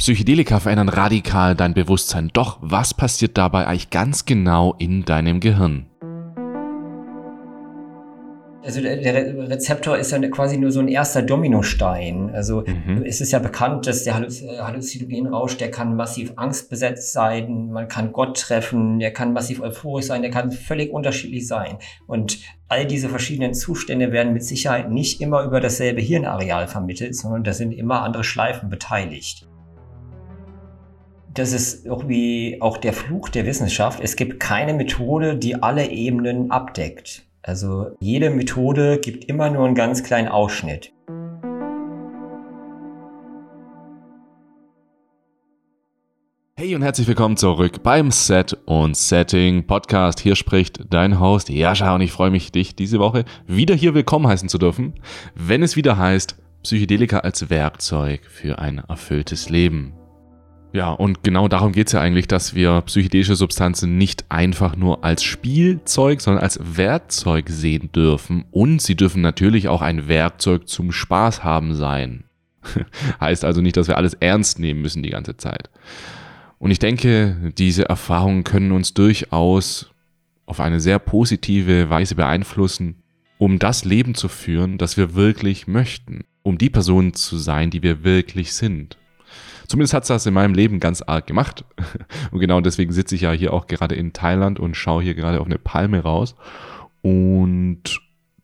Psychedelika verändern radikal dein Bewusstsein. Doch was passiert dabei eigentlich ganz genau in deinem Gehirn? Also der, der, Rezeptor ist dann quasi nur so ein erster Dominostein. Also mhm. es ist ja bekannt, dass der Halluzinogenrausch, der kann massiv angstbesetzt sein, man kann Gott treffen, der kann massiv euphorisch sein, der kann völlig unterschiedlich sein. Und all diese verschiedenen Zustände werden mit Sicherheit nicht immer über dasselbe Hirnareal vermittelt, sondern da sind immer andere Schleifen beteiligt. Das ist irgendwie auch der Fluch der Wissenschaft. Es gibt keine Methode, die alle Ebenen abdeckt. Also jede Methode gibt immer nur einen ganz kleinen Ausschnitt. Hey und herzlich willkommen zurück beim Set und Setting Podcast. Hier spricht dein Host Jascha und ich freue mich, dich diese Woche wieder hier willkommen heißen zu dürfen, wenn es wieder heißt Psychedelika als Werkzeug für ein erfülltes Leben. Ja, und genau darum geht es ja eigentlich, dass wir psychedelische Substanzen nicht einfach nur als Spielzeug, sondern als Werkzeug sehen dürfen. Und sie dürfen natürlich auch ein Werkzeug zum Spaß haben sein. heißt also nicht, dass wir alles ernst nehmen müssen die ganze Zeit. Und ich denke, diese Erfahrungen können uns durchaus auf eine sehr positive Weise beeinflussen, um das Leben zu führen, das wir wirklich möchten, um die Person zu sein, die wir wirklich sind. Zumindest hat es das in meinem Leben ganz arg gemacht. Und genau deswegen sitze ich ja hier auch gerade in Thailand und schaue hier gerade auf eine Palme raus. Und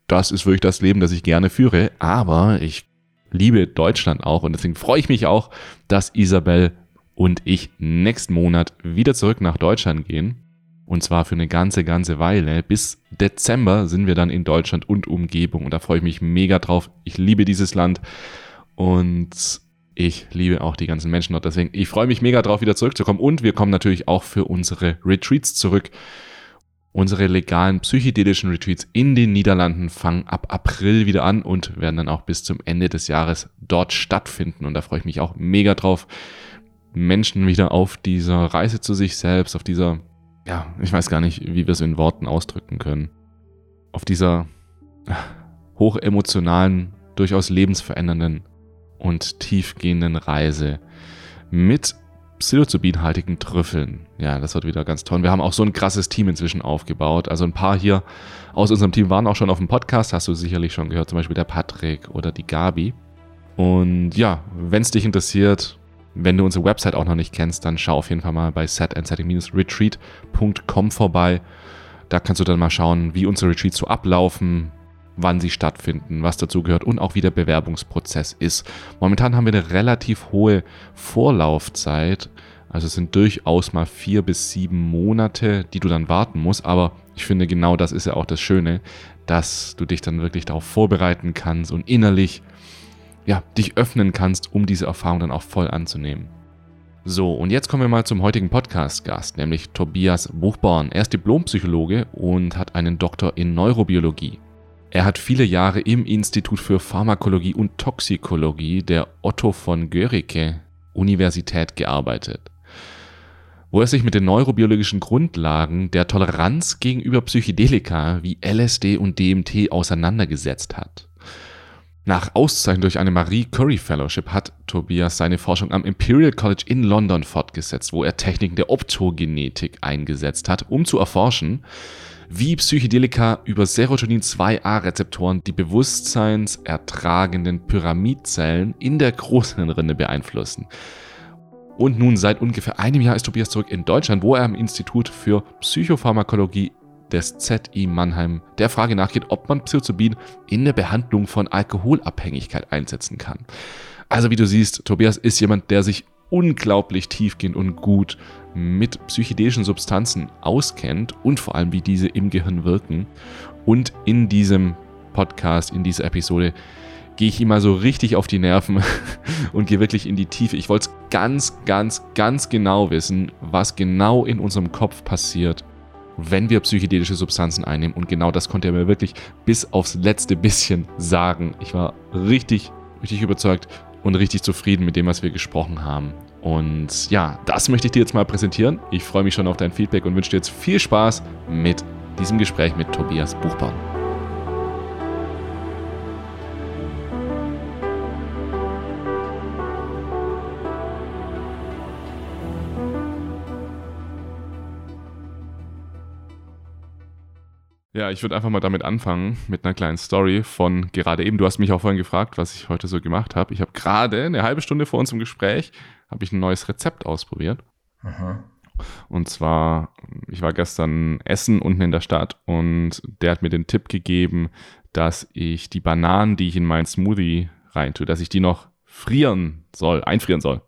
das ist wirklich das Leben, das ich gerne führe. Aber ich liebe Deutschland auch und deswegen freue ich mich auch, dass Isabel und ich nächsten Monat wieder zurück nach Deutschland gehen. Und zwar für eine ganze, ganze Weile. Bis Dezember sind wir dann in Deutschland und Umgebung. Und da freue ich mich mega drauf. Ich liebe dieses Land. Und ich liebe auch die ganzen Menschen dort. Deswegen, ich freue mich mega drauf, wieder zurückzukommen. Und wir kommen natürlich auch für unsere Retreats zurück. Unsere legalen psychedelischen Retreats in den Niederlanden fangen ab April wieder an und werden dann auch bis zum Ende des Jahres dort stattfinden. Und da freue ich mich auch mega drauf, Menschen wieder auf dieser Reise zu sich selbst, auf dieser, ja, ich weiß gar nicht, wie wir es in Worten ausdrücken können, auf dieser hochemotionalen, durchaus lebensverändernden und tiefgehenden Reise mit psilocybinhaltigen Trüffeln. Ja, das wird wieder ganz toll. Wir haben auch so ein krasses Team inzwischen aufgebaut. Also ein paar hier aus unserem Team waren auch schon auf dem Podcast, hast du sicherlich schon gehört, zum Beispiel der Patrick oder die Gabi. Und ja, wenn es dich interessiert, wenn du unsere Website auch noch nicht kennst, dann schau auf jeden Fall mal bei setandsetting-retreat.com vorbei. Da kannst du dann mal schauen, wie unsere Retreats so ablaufen, wann sie stattfinden, was dazu gehört und auch wie der Bewerbungsprozess ist. Momentan haben wir eine relativ hohe Vorlaufzeit. Also es sind durchaus mal vier bis sieben Monate, die du dann warten musst. Aber ich finde, genau das ist ja auch das Schöne, dass du dich dann wirklich darauf vorbereiten kannst und innerlich ja, dich öffnen kannst, um diese Erfahrung dann auch voll anzunehmen. So, und jetzt kommen wir mal zum heutigen Podcast-Gast, nämlich Tobias Buchborn. Er ist Diplompsychologe und hat einen Doktor in Neurobiologie. Er hat viele Jahre im Institut für Pharmakologie und Toxikologie der Otto von Guericke Universität gearbeitet, wo er sich mit den neurobiologischen Grundlagen der Toleranz gegenüber Psychedelika wie LSD und DMT auseinandergesetzt hat. Nach Auszeichnung durch eine Marie Curie Fellowship hat Tobias seine Forschung am Imperial College in London fortgesetzt, wo er Techniken der Optogenetik eingesetzt hat, um zu erforschen, wie Psychedelika über Serotonin-2A-Rezeptoren die bewusstseinsertragenden Pyramidzellen in der Großhirnrinde beeinflussen. Und nun seit ungefähr einem Jahr ist Tobias zurück in Deutschland, wo er am Institut für Psychopharmakologie des ZI Mannheim der Frage nachgeht, ob man Psilocybin in der Behandlung von Alkoholabhängigkeit einsetzen kann. Also wie du siehst, Tobias ist jemand, der sich unglaublich tiefgehend und gut mit psychedelischen Substanzen auskennt und vor allem, wie diese im Gehirn wirken. Und in diesem Podcast, in dieser Episode, gehe ich ihm mal so richtig auf die Nerven und gehe wirklich in die Tiefe. Ich wollte es ganz, ganz, ganz genau wissen, was genau in unserem Kopf passiert, wenn wir psychedelische Substanzen einnehmen. Und genau das konnte er mir wirklich bis aufs letzte bisschen sagen. Ich war richtig, richtig überzeugt und richtig zufrieden mit dem, was wir gesprochen haben. Und ja, das möchte ich dir jetzt mal präsentieren. Ich freue mich schon auf dein Feedback und wünsche dir jetzt viel Spaß mit diesem Gespräch mit Tobias Buchbaum. Ja, ich würde einfach mal damit anfangen, mit einer kleinen Story von gerade eben. Du hast mich auch vorhin gefragt, was ich heute so gemacht habe. Ich habe gerade eine halbe Stunde vor uns im Gespräch, habe ich ein neues Rezept ausprobiert. Aha. Und zwar, ich war gestern essen unten in der Stadt und der hat mir den Tipp gegeben, dass ich die Bananen, die ich in meinen Smoothie reintue, dass ich die noch frieren soll, einfrieren soll.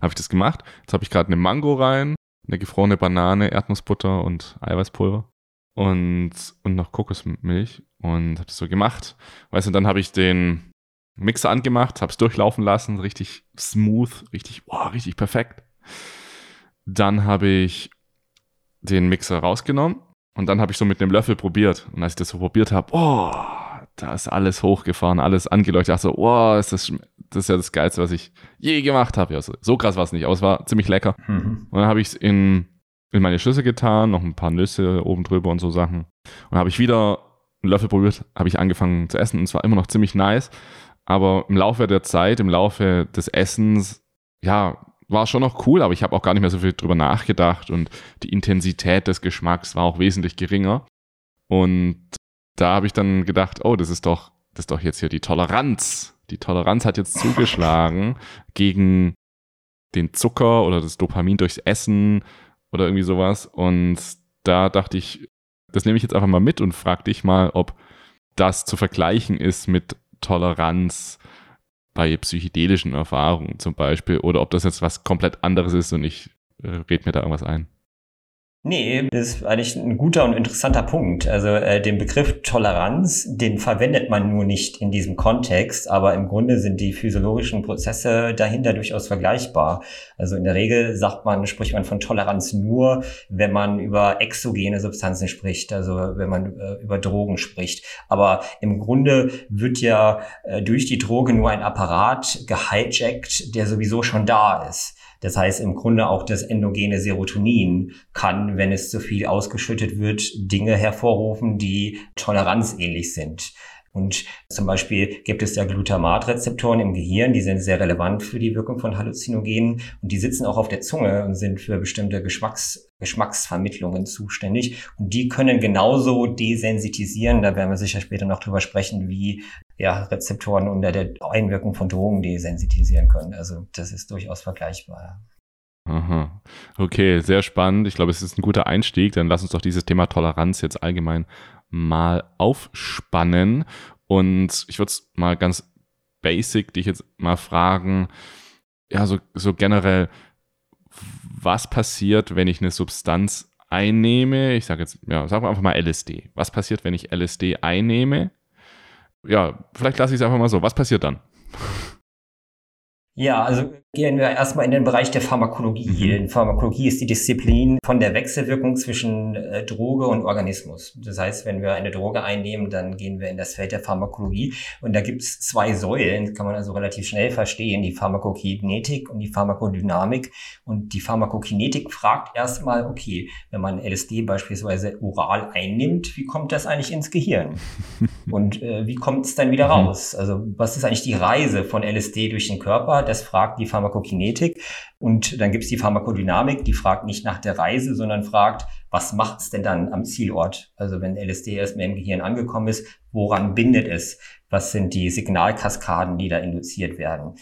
Habe ich das gemacht. Jetzt habe ich gerade eine Mango rein, eine gefrorene Banane, Erdnussbutter und Eiweißpulver und, und noch Kokosmilch und habe das so gemacht. Weißt du, dann habe ich den Mixer angemacht, habe es durchlaufen lassen, richtig smooth, richtig, wow, richtig perfekt. Dann habe ich den Mixer rausgenommen und dann habe ich so mit einem Löffel probiert. Und als ich das so probiert habe, oh, da ist alles hochgefahren, alles angeleuchtet. Ich dachte so, oh, ist das, das ist ja das Geilste, was ich je gemacht habe. Also, so krass war es nicht, aber es war ziemlich lecker. Mhm. Und dann habe ich es in in meine Schüssel getan, noch ein paar Nüsse oben drüber und so Sachen. Und habe ich wieder einen Löffel probiert, habe ich angefangen zu essen und es war immer noch ziemlich nice. Aber im Laufe der Zeit, im Laufe des Essens, ja, war schon noch cool, aber ich habe auch gar nicht mehr so viel drüber nachgedacht und die Intensität des Geschmacks war auch wesentlich geringer. Und da habe ich dann gedacht, oh, das ist doch, das ist doch jetzt hier die Toleranz. Die Toleranz hat jetzt zugeschlagen gegen den Zucker oder das Dopamin durchs Essen oder irgendwie sowas. Und da dachte ich, das nehme ich jetzt einfach mal mit und frage dich mal, ob das zu vergleichen ist mit Toleranz bei psychedelischen Erfahrungen zum Beispiel oder ob das jetzt was komplett anderes ist und ich äh, red mir da irgendwas ein. Nee, das ist eigentlich ein guter und interessanter Punkt. Also äh, den Begriff Toleranz, den verwendet man nur nicht in diesem Kontext, aber im Grunde sind die physiologischen Prozesse dahinter durchaus vergleichbar. Also in der Regel sagt man, spricht man von Toleranz nur, wenn man über exogene Substanzen spricht, also wenn man äh, über Drogen spricht. Aber im Grunde wird ja äh, durch die Droge nur ein Apparat gehijackt, der sowieso schon da ist. Das heißt, im Grunde auch das endogene Serotonin kann, wenn es zu viel ausgeschüttet wird, Dinge hervorrufen, die toleranzähnlich sind. Und zum Beispiel gibt es ja Glutamatrezeptoren im Gehirn, die sind sehr relevant für die Wirkung von Halluzinogenen und die sitzen auch auf der Zunge und sind für bestimmte Geschmacks, Geschmacksvermittlungen zuständig. Und die können genauso desensitisieren. Da werden wir sicher später noch drüber sprechen, wie ja, Rezeptoren unter der Einwirkung von Drogen desensitisieren können. Also das ist durchaus vergleichbar. Aha. Okay, sehr spannend. Ich glaube, es ist ein guter Einstieg. Dann lass uns doch dieses Thema Toleranz jetzt allgemein mal aufspannen. Und ich würde es mal ganz basic dich jetzt mal fragen, ja, so, so generell, was passiert, wenn ich eine Substanz einnehme? Ich sage jetzt, ja, sagen wir einfach mal LSD. Was passiert, wenn ich LSD einnehme? ja, vielleicht lasse ich es einfach mal so. Was passiert dann? Ja, also gehen wir erstmal in den Bereich der Pharmakologie. Mhm. Denn Pharmakologie ist die Disziplin von der Wechselwirkung zwischen äh, Droge und Organismus. Das heißt, wenn wir eine Droge einnehmen, dann gehen wir in das Feld der Pharmakologie. Und da gibt es zwei Säulen, kann man also relativ schnell verstehen, die Pharmakokinetik und die Pharmakodynamik. Und die Pharmakokinetik fragt erstmal, okay, wenn man LSD beispielsweise oral einnimmt, wie kommt das eigentlich ins Gehirn? und äh, wie kommt es dann wieder mhm. raus? Also was ist eigentlich die Reise von LSD durch den Körper? Das fragt die Pharmakokinetik. Und dann gibt es die Pharmakodynamik, die fragt nicht nach der Reise, sondern fragt, was macht es denn dann am Zielort? Also wenn LSD erstmal im Gehirn angekommen ist, woran bindet es? Was sind die Signalkaskaden, die da induziert werden?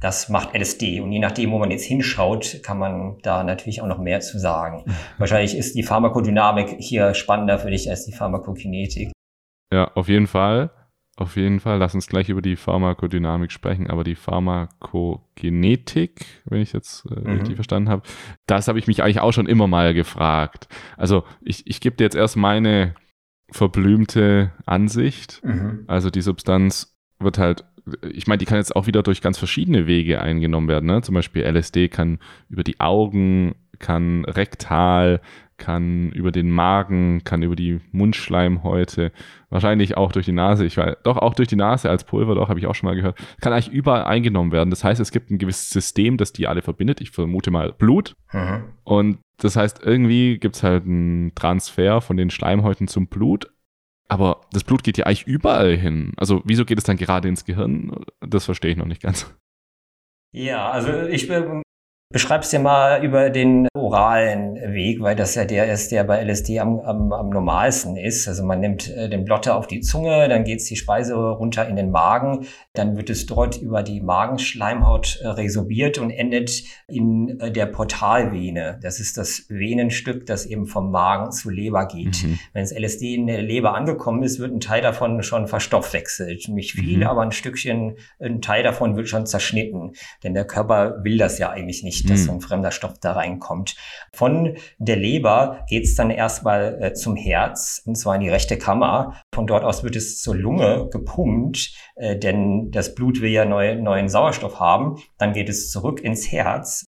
Das macht LSD. Und je nachdem, wo man jetzt hinschaut, kann man da natürlich auch noch mehr zu sagen. Wahrscheinlich ist die Pharmakodynamik hier spannender für dich als die Pharmakokinetik. Ja, auf jeden Fall. Auf jeden Fall, lass uns gleich über die Pharmakodynamik sprechen, aber die Pharmakogenetik, wenn ich jetzt äh, mhm. richtig verstanden habe, das habe ich mich eigentlich auch schon immer mal gefragt. Also ich, ich gebe dir jetzt erst meine verblümte Ansicht. Mhm. Also die Substanz wird halt, ich meine, die kann jetzt auch wieder durch ganz verschiedene Wege eingenommen werden. Ne? Zum Beispiel LSD kann über die Augen, kann rektal, kann über den Magen, kann über die Mundschleimhäute, wahrscheinlich auch durch die Nase. Ich weiß, doch auch durch die Nase als Pulver, doch habe ich auch schon mal gehört. Kann eigentlich überall eingenommen werden. Das heißt, es gibt ein gewisses System, das die alle verbindet. Ich vermute mal Blut. Mhm. Und das heißt, irgendwie gibt es halt einen Transfer von den Schleimhäuten zum Blut. Aber das Blut geht ja eigentlich überall hin. Also wieso geht es dann gerade ins Gehirn? Das verstehe ich noch nicht ganz. Ja, also ich beschreib's dir mal über den oralen Weg, weil das ja der ist, der bei LSD am, am, am normalsten ist. Also man nimmt äh, den Blotter auf die Zunge, dann geht's die Speise runter in den Magen, dann wird es dort über die Magenschleimhaut äh, resorbiert und endet in äh, der Portalvene. Das ist das Venenstück, das eben vom Magen zur Leber geht. Mhm. Wenn das LSD in der Leber angekommen ist, wird ein Teil davon schon verstoffwechselt. Nicht viel, mhm. aber ein Stückchen, ein Teil davon wird schon zerschnitten. Denn der Körper will das ja eigentlich nicht dass mhm. so ein fremder Stoff da reinkommt. Von der Leber geht es dann erstmal äh, zum Herz, und zwar in die rechte Kammer. Von dort aus wird es zur Lunge gepumpt, äh, denn das Blut will ja neu, neuen Sauerstoff haben. Dann geht es zurück ins Herz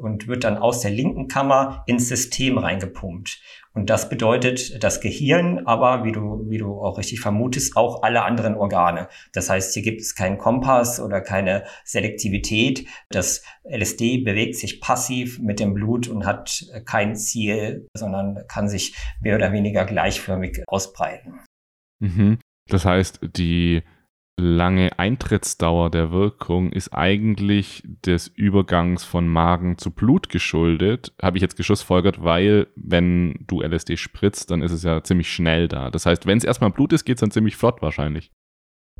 und wird dann aus der linken Kammer ins System reingepumpt. Und das bedeutet das Gehirn, aber wie du, wie du auch richtig vermutest, auch alle anderen Organe. Das heißt, hier gibt es keinen Kompass oder keine Selektivität. Das LSD bewegt sich passiv mit dem Blut und hat kein Ziel, sondern kann sich mehr oder weniger gleichförmig ausbreiten. Mhm. Das heißt, die lange Eintrittsdauer der Wirkung ist eigentlich des Übergangs von Magen zu Blut geschuldet, habe ich jetzt geschlussfolgert, weil wenn du LSD spritzt, dann ist es ja ziemlich schnell da. Das heißt, wenn es erstmal Blut ist, geht es dann ziemlich flott wahrscheinlich.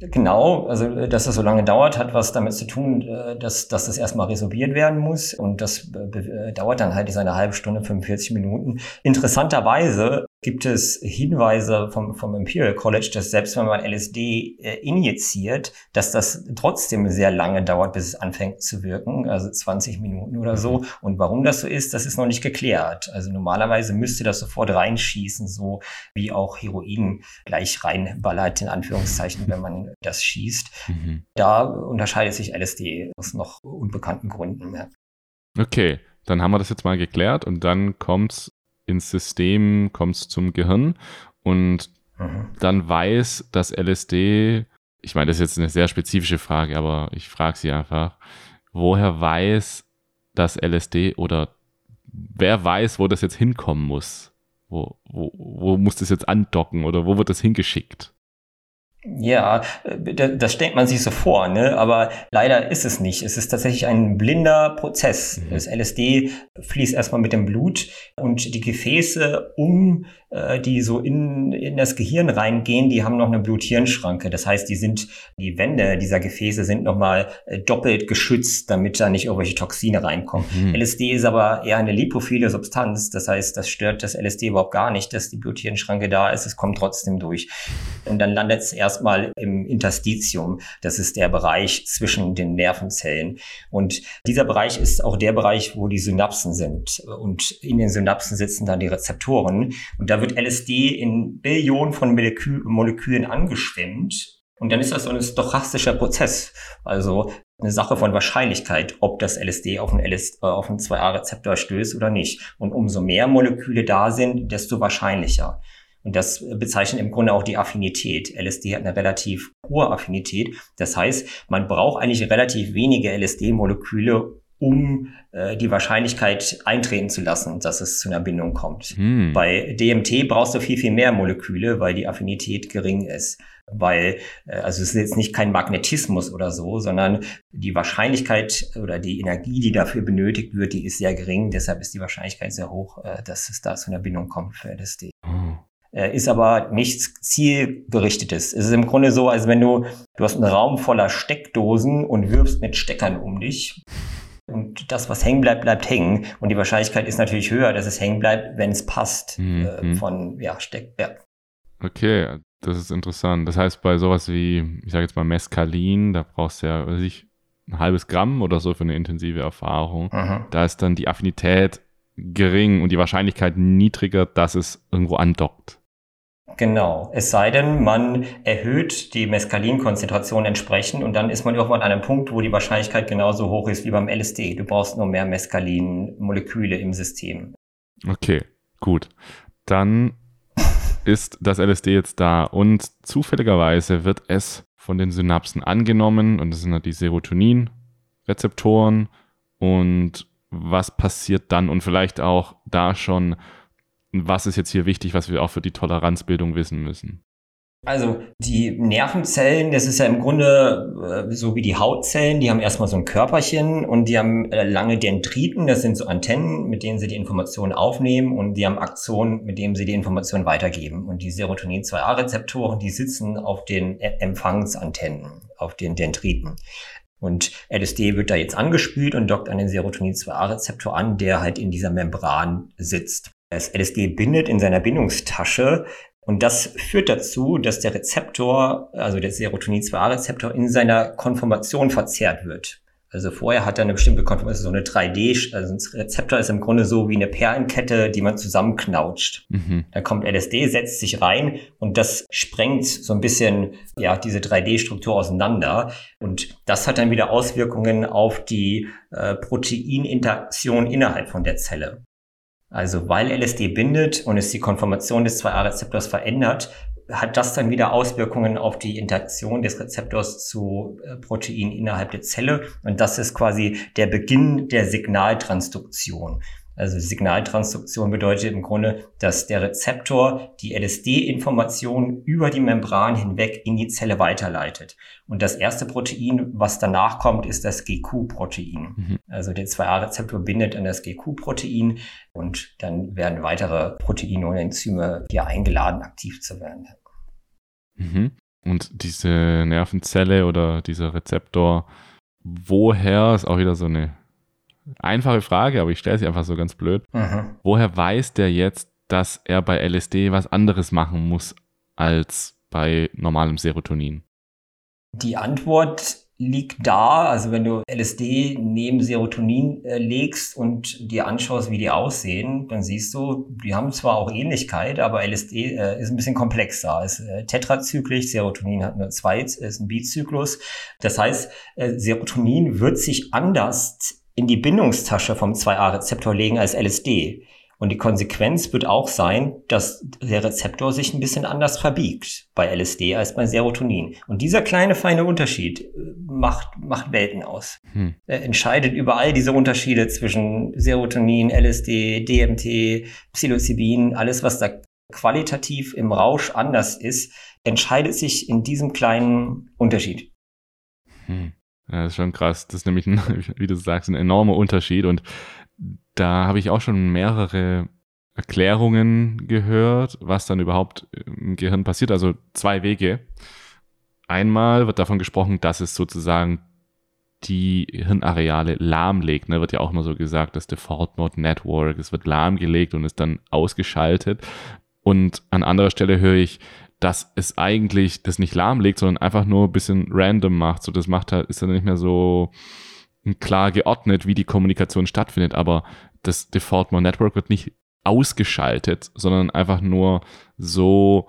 Genau, also äh, dass das so lange dauert, hat was damit zu tun, äh, dass, dass das erstmal resorbiert werden muss und das äh, dauert dann halt diese eine halbe Stunde, 45 Minuten. Interessanterweise gibt es Hinweise vom, vom Imperial College, dass selbst wenn man LSD äh, injiziert, dass das trotzdem sehr lange dauert, bis es anfängt zu wirken, also 20 Minuten oder so. Mhm. Und warum das so ist, das ist noch nicht geklärt. Also normalerweise müsste das sofort reinschießen, so wie auch Heroin gleich reinballert, in Anführungszeichen, wenn man das schießt. Mhm. Da unterscheidet sich LSD aus noch unbekannten Gründen. Ja. Okay, dann haben wir das jetzt mal geklärt und dann kommt's ins System, kommst zum Gehirn und mhm. dann weiß das LSD, ich meine, das ist jetzt eine sehr spezifische Frage, aber ich frage sie einfach, woher weiß das LSD oder wer weiß, wo das jetzt hinkommen muss? Wo, wo, wo muss das jetzt andocken oder wo wird das hingeschickt? Ja, äh, das stellt man sich so vor, ne? aber leider ist es nicht. Es ist tatsächlich ein blinder Prozess. Mhm. Das LSD fließt erstmal mit dem Blut und die Gefäße um äh, die so in, in das Gehirn reingehen, die haben noch eine Blut-Hirn-Schranke. Das heißt, die sind, die Wände dieser Gefäße sind nochmal äh, doppelt geschützt, damit da nicht irgendwelche Toxine reinkommen. Mhm. LSD ist aber eher eine lipophile Substanz. Das heißt, das stört das LSD überhaupt gar nicht, dass die Blut-Hirn-Schranke da ist. Es kommt trotzdem durch. Und dann landet es erstmal im Interstitium. Das ist der Bereich zwischen den Nervenzellen. Und dieser Bereich ist auch der Bereich, wo die Synapsen sind. Und in den Synapsen sitzen dann die Rezeptoren. Und da wird LSD in Billionen von Molekü Molekülen angeschwemmt. Und dann ist das so ein stochastischer Prozess. Also eine Sache von Wahrscheinlichkeit, ob das LSD auf einen, äh, einen 2A-Rezeptor stößt oder nicht. Und umso mehr Moleküle da sind, desto wahrscheinlicher. Und das bezeichnet im Grunde auch die Affinität. LSD hat eine relativ hohe Affinität. Das heißt, man braucht eigentlich relativ wenige LSD-Moleküle, um äh, die Wahrscheinlichkeit eintreten zu lassen, dass es zu einer Bindung kommt. Hm. Bei DMT brauchst du viel, viel mehr Moleküle, weil die Affinität gering ist. Weil, äh, also es ist jetzt nicht kein Magnetismus oder so, sondern die Wahrscheinlichkeit oder die Energie, die dafür benötigt wird, die ist sehr gering. Deshalb ist die Wahrscheinlichkeit sehr hoch, äh, dass es da zu einer Bindung kommt für LSD. Hm äh, ist aber nichts zielgerichtetes. Es ist im Grunde so, als wenn du, du hast einen Raum voller Steckdosen und wirfst mit Steckern um dich. Und das, was hängen bleibt, bleibt hängen. Und die Wahrscheinlichkeit ist natürlich höher, dass es hängen bleibt, wenn es passt mhm. äh, von ja, Steck. Ja. Okay, das ist interessant. Das heißt, bei sowas wie, ich sage jetzt mal Mescalin, da brauchst du ja, weiß ich, ein halbes Gramm oder so für eine intensive Erfahrung. Mhm. Da ist dann die Affinität gering und die Wahrscheinlichkeit niedriger, dass es irgendwo andockt. Genau. Es sei denn, man erhöht die Mescalinkonzentration entsprechend und dann ist man irgendwann an einem Punkt, wo die Wahrscheinlichkeit genauso hoch ist wie beim LSD. Du brauchst nur mehr Mescalin-Moleküle im System. Okay, gut. Dann ist das LSD jetzt da und zufälligerweise wird es von den Synapsen angenommen und das sind halt die Serotonin-Rezeptoren und was passiert dann und vielleicht auch da schon was ist jetzt hier wichtig, was wir auch für die Toleranzbildung wissen müssen? Also die Nervenzellen, das ist ja im Grunde äh, so wie die Hautzellen, die haben erstmal so ein Körperchen und die haben äh, lange Dendriten, das sind so Antennen, mit denen sie die Informationen aufnehmen und die haben Aktionen, mit denen sie die Informationen weitergeben. Und die Serotonin-2A-Rezeptoren, die sitzen auf den e-, Empfangsantennen, auf den Dendriten. Und LSD wird da jetzt angespült und dockt an den Serotonin-2A-Rezeptor an, der halt in dieser Membran sitzt. Das LSD bindet in seiner Bindungstasche und das führt dazu, dass der Rezeptor, also der Serotonin-2A-Rezeptor in seiner Konformation verzerrt wird. Also vorher hat er eine bestimmte Konformation, so eine 3D, also ein Rezeptor ist im Grunde so wie eine Perlenkette, die man zusammenknautscht. Mhm. Da kommt LSD, setzt sich rein und das sprengt so ein bisschen, ja, diese 3D-Struktur auseinander. Und das hat dann wieder Auswirkungen auf die äh, Proteininteraktion innerhalb von der Zelle. Also weil LSD bindet und es die Konformation des 2A-Rezeptors verändert, hat das dann wieder Auswirkungen auf die Interaktion des Rezeptors zu äh, Protein innerhalb der Zelle. Und das ist quasi der Beginn der Signaltransduktion. Also Signaltransduktion bedeutet im Grunde, dass der Rezeptor die LSD-Information über die Membran hinweg in die Zelle weiterleitet. Und das erste Protein, was danach kommt, ist das GQ-Protein. Mhm. Also der 2A-Rezeptor bindet an das GQ-Protein und dann werden weitere Proteine und Enzyme hier eingeladen, aktiv zu werden. Mhm. Und diese Nervenzelle oder dieser Rezeptor, woher ist auch wieder so eine Einfache Frage, aber ich stelle sie einfach so ganz blöd. Mhm. Woher weiß der jetzt, dass er bei LSD was anderes machen muss als bei normalem Serotonin? Die Antwort liegt da, also wenn du LSD neben Serotonin äh, legst und dir anschaust, wie die aussehen, dann siehst du, die haben zwar auch Ähnlichkeit, aber LSD äh, ist ein bisschen komplexer. Es ist äh, tetrazyklisch, Serotonin hat nur zwei, ist ein Bizyklus. Das heißt, äh, Serotonin wird sich anders in die Bindungstasche vom 2A-Rezeptor legen als LSD. Und die Konsequenz wird auch sein, dass der Rezeptor sich ein bisschen anders verbiegt bei LSD als bei Serotonin. Und dieser kleine feine Unterschied äh, macht, macht Welten aus. Hm. Er entscheidet über all diese Unterschiede zwischen Serotonin, LSD, DMT, Psilocybin, alles, was da qualitativ im Rausch anders ist, entscheidet sich in diesem kleinen Unterschied. Hm. Ja, das ist schon krass. Das ist nämlich, ein, wie du sagst, ein enormer Unterschied. Und da habe ich auch schon mehrere Erklärungen gehört, was dann überhaupt im Gehirn passiert. Also zwei Wege. Einmal wird davon gesprochen, dass es sozusagen die Hirnareale lahmlegt. Ne, wird ja auch immer so gesagt, das Default Mode Network, es wird lahmgelegt und ist dann ausgeschaltet. Und an anderer Stelle höre ich, dass es eigentlich das nicht lahmlegt, sondern einfach nur ein bisschen random macht. So, das macht halt, ist dann nicht mehr so klar geordnet, wie die Kommunikation stattfindet, aber das Default Mode Network wird nicht ausgeschaltet, sondern einfach nur so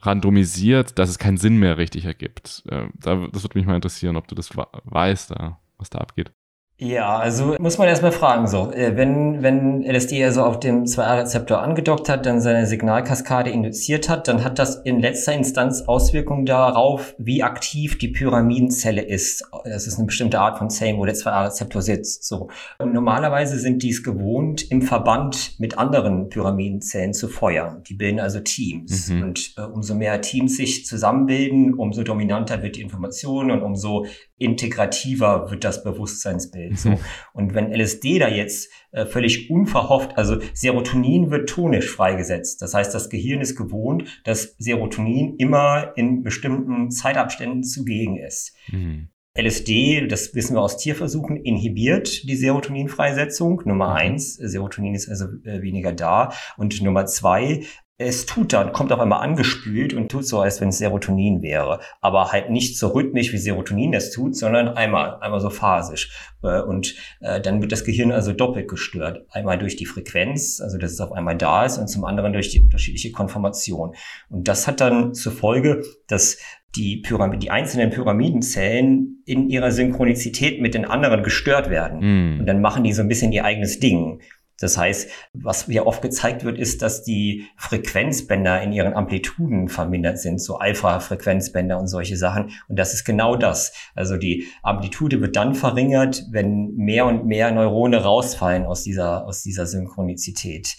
randomisiert, dass es keinen Sinn mehr richtig ergibt. Äh, das würde mich mal interessieren, ob du das weißt, was da abgeht. Ja, also muss man erstmal fragen, so, äh, wenn, wenn LSD also auf dem 2A-Rezeptor angedockt hat, dann seine Signalkaskade induziert hat, dann hat das in letzter Instanz Auswirkungen darauf, wie aktiv die Pyramidenzelle ist. Das ist eine bestimmte Art von Zellen, wo der 2A-Rezeptor sitzt, so. Und normalerweise sind die es gewohnt, im Verband mit anderen Pyramidenzellen zu feuern. Die bilden also Teams. Mhm. Und äh, umso mehr Teams sich zusammenbilden, umso dominanter wird die Information und umso integrativer wird das Bewusstseinsbild. So. Mhm. Und wenn LSD da jetzt äh, völlig unverhofft, also Serotonin wird tonisch freigesetzt. Das heißt, das Gehirn ist gewohnt, dass Serotonin immer in bestimmten Zeitabständen zugegen ist. Mhm. LSD, das wissen wir aus Tierversuchen, inhibiert die Serotoninfreisetzung. Nummer mhm. eins, Serotonin ist also äh, weniger da. Und Nummer zwei, es tut dann, kommt auf einmal angespült und tut so, als wenn es Serotonin wäre. Aber halt nicht so rhythmisch, wie Serotonin das tut, sondern einmal, einmal so phasisch. Äh, und äh, dann wird das Gehirn also doppelt gestört. Einmal durch die Frequenz, also dass es auf einmal da ist, und zum anderen durch die unterschiedliche Konformation. Und das hat dann zur Folge, dass die, Pyramid die einzelnen Pyramidenzellen in ihrer Synchronizität mit den anderen gestört werden. Mm. Und dann machen die so ein bisschen ihr eigenes Ding. Das heißt, was hier oft gezeigt wird, ist, dass die Frequenzbänder in ihren Amplituden vermindert sind, so Alpha-Frequenzbänder und solche Sachen. Und das ist genau das. Also die Amplitude wird dann verringert, wenn mehr und mehr Neurone rausfallen aus dieser, aus dieser Synchronizität.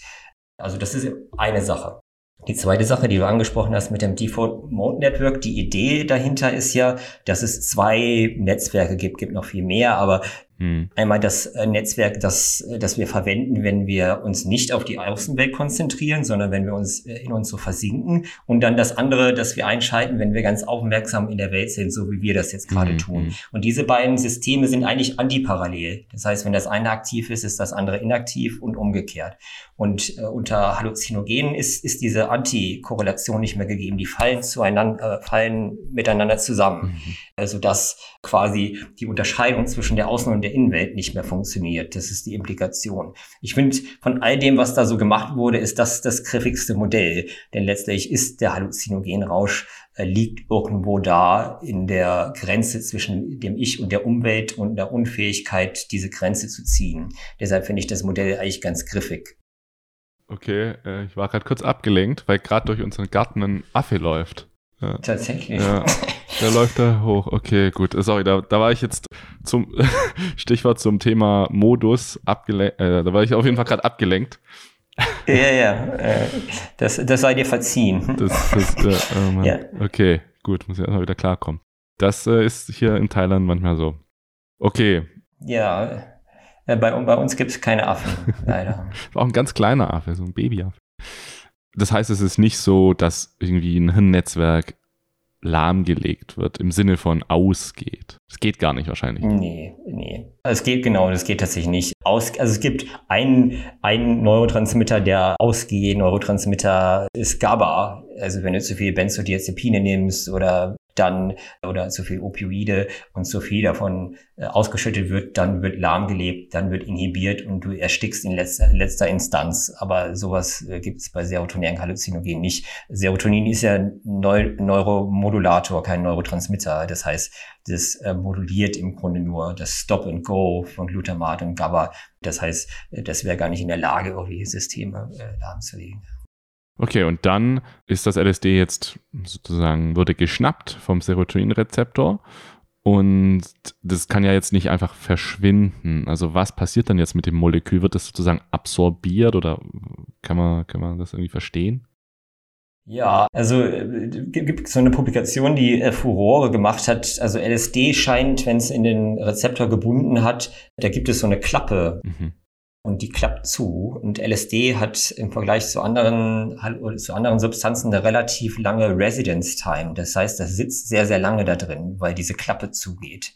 Also das ist eine Sache. Die zweite Sache, die du angesprochen hast mit dem Default Mode Network, die Idee dahinter ist ja, dass es zwei Netzwerke gibt, gibt noch viel mehr, aber hm. Einmal das äh, Netzwerk, das, äh, das wir verwenden, wenn wir uns nicht auf die Außenwelt konzentrieren, sondern wenn wir uns äh, in uns so versinken. Und dann das andere, das wir einschalten, wenn wir ganz aufmerksam in der Welt sind, so wie wir das jetzt gerade mhm. tun. Hm. Und diese beiden Systeme sind eigentlich antiparallel. Das heißt, wenn das eine aktiv ist, ist das andere inaktiv und umgekehrt. Und äh, unter Halluzinogenen ist, ist diese Antikorrelation nicht mehr gegeben. Die fallen zueinander, äh, fallen miteinander zusammen. Mhm. Also dass quasi die Unterscheidung zwischen der Außen- und der Innenwelt nicht mehr funktioniert. Das ist die Implikation. Ich finde, von all dem, was da so gemacht wurde, ist das das griffigste Modell. Denn letztlich ist der Halluzinogenrausch äh, liegt irgendwo da in der Grenze zwischen dem Ich und der Umwelt und der Unfähigkeit, diese Grenze zu ziehen. Deshalb finde ich das Modell eigentlich ganz griffig. Okay, äh, ich war gerade kurz abgelenkt, weil gerade durch unseren Garten ein Affe läuft. Ja. Tatsächlich. Ja, der läuft da hoch. Okay, gut. Sorry, da, da war ich jetzt zum Stichwort zum Thema Modus abgelenkt. Äh, da war ich auf jeden Fall gerade abgelenkt. Ja, ja, äh, das, das sei dir verziehen. Das, das, äh, oh ja. Okay, gut, muss ich erstmal wieder klarkommen. Das äh, ist hier in Thailand manchmal so. Okay. Ja, äh, bei, bei uns gibt es keine Affen, leider. Auch ein ganz kleiner Affe, so ein Babyaffe. Das heißt, es ist nicht so, dass irgendwie ein Hirnnetzwerk lahmgelegt wird, im Sinne von ausgeht. Es geht gar nicht wahrscheinlich. Nee, nee. Es geht genau, das geht tatsächlich nicht. Aus, also es gibt einen, einen Neurotransmitter, der ausgeht. Neurotransmitter ist GABA. Also wenn du zu viel Benzodiazepine nimmst oder dann oder zu viel Opioide und zu viel davon äh, ausgeschüttet wird, dann wird lahmgelebt, dann wird inhibiert und du erstickst in letzter, letzter Instanz. Aber sowas äh, gibt es bei serotoninären Halluzinogenen nicht. Serotonin ist ja Neu Neuromodulator, kein Neurotransmitter. Das heißt, das äh, moduliert im Grunde nur das Stop and Go von Glutamat und GABA. Das heißt, äh, das wäre gar nicht in der Lage, irgendwie Systeme lahmzulegen. Okay, und dann ist das LSD jetzt sozusagen, wurde geschnappt vom Serotoninrezeptor und das kann ja jetzt nicht einfach verschwinden. Also was passiert dann jetzt mit dem Molekül? Wird das sozusagen absorbiert oder kann man, kann man das irgendwie verstehen? Ja, also äh, gibt so eine Publikation, die äh, Furore gemacht hat. Also LSD scheint, wenn es in den Rezeptor gebunden hat, da gibt es so eine Klappe. Mhm und die klappt zu. Und LSD hat im Vergleich zu anderen, zu anderen Substanzen eine relativ lange Residence Time. Das heißt, das sitzt sehr, sehr lange da drin, weil diese Klappe zugeht.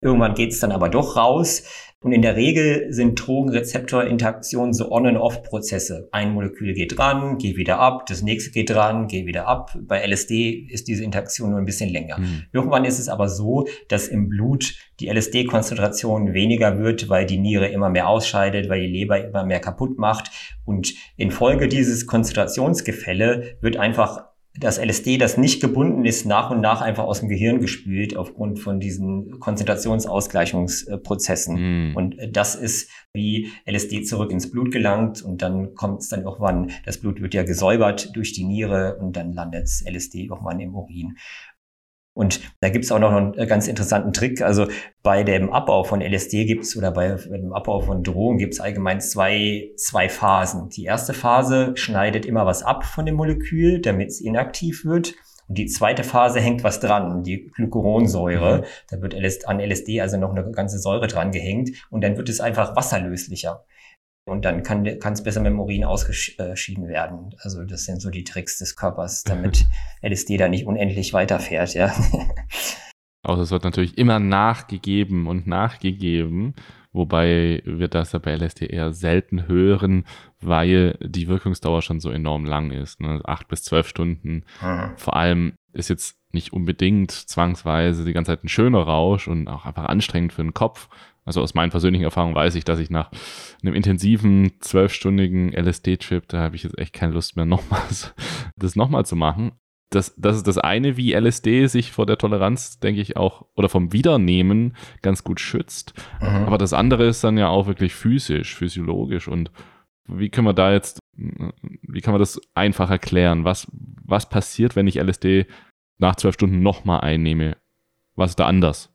Irgendwann geht es dann aber doch raus. Und in der Regel sind Drogenrezeptorinteraktionen so On-and-Off-Prozesse. Ein Molekül geht dran, geht wieder ab, das nächste geht dran, geht wieder ab. Bei LSD ist diese Interaktion nur ein bisschen länger. Mhm. Irgendwann ist es aber so, dass im Blut die LSD-Konzentration weniger wird, weil die Niere immer mehr ausscheidet, weil die Leber immer mehr kaputt macht. Und infolge dieses Konzentrationsgefälle wird einfach das LSD, das nicht gebunden ist, nach und nach einfach aus dem Gehirn gespült aufgrund von diesen Konzentrationsausgleichungsprozessen. Mm. Und das ist, wie LSD zurück ins Blut gelangt und dann kommt es dann irgendwann, das Blut wird ja gesäubert durch die Niere und dann landet LSD irgendwann im Urin. Und da gibt's auch noch einen ganz interessanten Trick. Also bei dem Abbau von LSD gibt's oder bei, dem Abbau von Drogen gibt's allgemein zwei, zwei Phasen. Die erste Phase schneidet immer was ab von dem Molekül, damit es inaktiv wird. Und die zweite Phase hängt was dran, die Glykuronsäure. Mhm. Da wird an LSD also noch eine ganze Säure dran gehängt und dann wird es einfach wasserlöslicher. Und dann kann es besser mit dem Urin ausgeschieden werden. Also das sind so die Tricks des Körpers, damit LSD da nicht unendlich weiterfährt, ja. Außer es wird natürlich immer nachgegeben und nachgegeben, wobei wir das ja bei LSD eher selten hören, weil die Wirkungsdauer schon so enorm lang ist. Ne? Acht bis zwölf Stunden. Mhm. Vor allem ist jetzt nicht unbedingt zwangsweise die ganze Zeit ein schöner Rausch und auch einfach anstrengend für den Kopf, also aus meinen persönlichen Erfahrungen weiß ich, dass ich nach einem intensiven zwölfstündigen LSD-Trip, da habe ich jetzt echt keine Lust mehr, nochmals, das nochmal zu machen. Das, das ist das eine, wie LSD sich vor der Toleranz, denke ich, auch oder vom Wiedernehmen ganz gut schützt. Mhm. Aber das andere ist dann ja auch wirklich physisch, physiologisch. Und wie können wir da jetzt, wie kann man das einfach erklären? Was, was passiert, wenn ich LSD nach zwölf Stunden nochmal einnehme? Was ist da anders?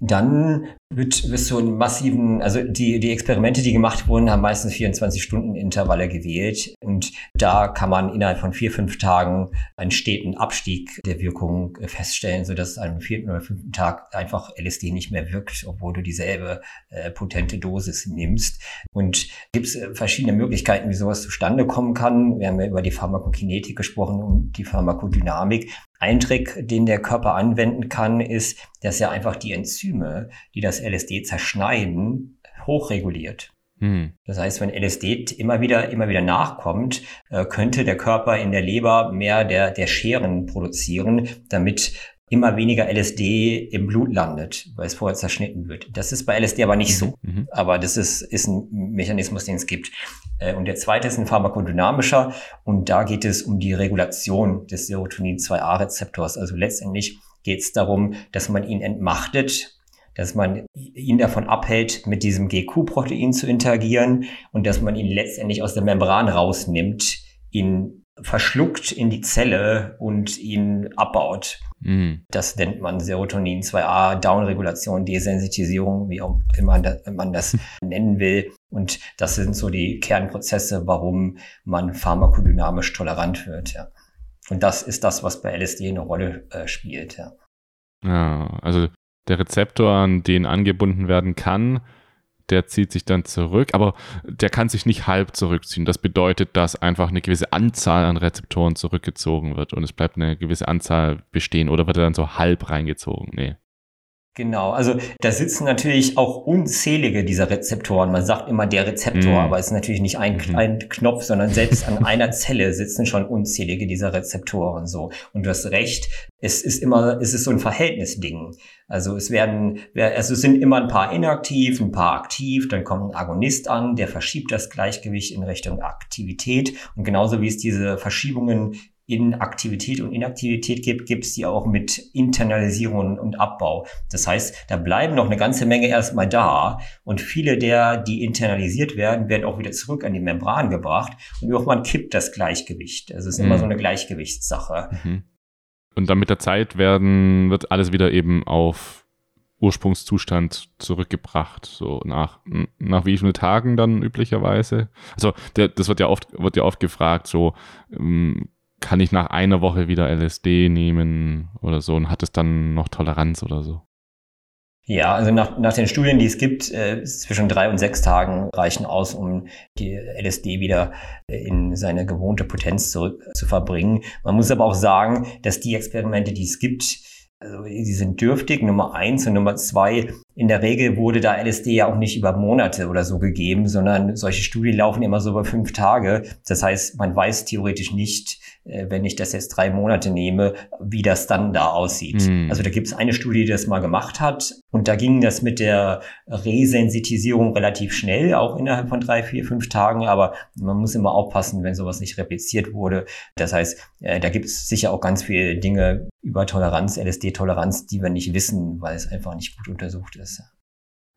dann wird, wirst du einen massiven, also die, die Experimente, die gemacht wurden, haben meistens 24-Stunden-Intervalle gewählt. Und da kann man innerhalb von vier, fünf Tagen einen steten Abstieg der Wirkung feststellen, sodass am vierten oder fünften Tag einfach LSD nicht mehr wirkt, obwohl du dieselbe äh, potente Dosis nimmst. Und gibt es äh, verschiedene Möglichkeiten, wie sowas zustande kommen kann. Wir haben ja über die Pharmakokinetik gesprochen und die Pharmakodynamik. Ein Trick, den der Körper anwenden kann, ist, dass er einfach die Enzyme, die das LSD zerschneiden, hochreguliert. Hm. Das heißt, wenn LSD immer wieder, immer wieder nachkommt, äh, könnte der Körper in der Leber mehr der, der Scheren produzieren, damit immer weniger LSD im Blut landet, weil es vorher zerschnitten wird. Das ist bei LSD aber nicht so. Mhm. mhm. Aber das ist, ist ein Mechanismus, den es gibt. Äh, und der zweite ist ein pharmakodynamischer. Und da geht es um die Regulation des Serotonin-2A-Rezeptors. Also letztendlich geht es darum, dass man ihn entmachtet, dass man ihn davon abhält, mit diesem GQ-Protein zu interagieren und dass man ihn letztendlich aus der Membran rausnimmt, ihn verschluckt in die Zelle und ihn abbaut. Mhm. Das nennt man Serotonin 2a, Downregulation, Desensitisierung, wie auch immer man das nennen will. Und das sind so die Kernprozesse, warum man pharmakodynamisch tolerant wird. Ja. Und das ist das, was bei LSD eine Rolle äh, spielt. Ja. ja, also der Rezeptor, an den angebunden werden kann, der zieht sich dann zurück, aber der kann sich nicht halb zurückziehen. Das bedeutet, dass einfach eine gewisse Anzahl an Rezeptoren zurückgezogen wird und es bleibt eine gewisse Anzahl bestehen oder wird er dann so halb reingezogen? Nee. Genau, also da sitzen natürlich auch unzählige dieser Rezeptoren. Man sagt immer der Rezeptor, mm. aber es ist natürlich nicht ein, mm. ein Knopf, sondern selbst an einer Zelle sitzen schon unzählige dieser Rezeptoren so. Und du hast recht, es ist immer, es ist so ein Verhältnisding. Also es werden, also es sind immer ein paar inaktiv, ein paar aktiv, dann kommt ein Agonist an, der verschiebt das Gleichgewicht in Richtung Aktivität. Und genauso wie es diese Verschiebungen in Aktivität und Inaktivität gibt, gibt es die auch mit Internalisierung und Abbau. Das heißt, da bleiben noch eine ganze Menge erstmal da und viele der, die internalisiert werden, werden auch wieder zurück an die Membran gebracht und irgendwann kippt das Gleichgewicht. Also es ist mhm. immer so eine Gleichgewichtssache. Mhm. Und dann mit der Zeit werden, wird alles wieder eben auf Ursprungszustand zurückgebracht, so nach, nach wie vielen Tagen dann üblicherweise. Also der, das wird ja oft, wird ja oft gefragt, so ähm, kann ich nach einer Woche wieder LSD nehmen oder so und hat es dann noch Toleranz oder so? Ja, also nach, nach den Studien, die es gibt, äh, zwischen drei und sechs Tagen reichen aus, um die LSD wieder in seine gewohnte Potenz zurück zu verbringen. Man muss aber auch sagen, dass die Experimente, die es gibt, also die sind dürftig, Nummer eins und Nummer zwei. In der Regel wurde da LSD ja auch nicht über Monate oder so gegeben, sondern solche Studien laufen immer so über fünf Tage. Das heißt, man weiß theoretisch nicht, äh, wenn ich das jetzt drei Monate nehme, wie das dann da aussieht. Mhm. Also da gibt es eine Studie, die das mal gemacht hat und da ging das mit der Resensitisierung relativ schnell, auch innerhalb von drei, vier, fünf Tagen, aber man muss immer aufpassen, wenn sowas nicht repliziert wurde. Das heißt, äh, da gibt es sicher auch ganz viele Dinge über Toleranz, LSD-Toleranz, die wir nicht wissen, weil es einfach nicht gut untersucht ist.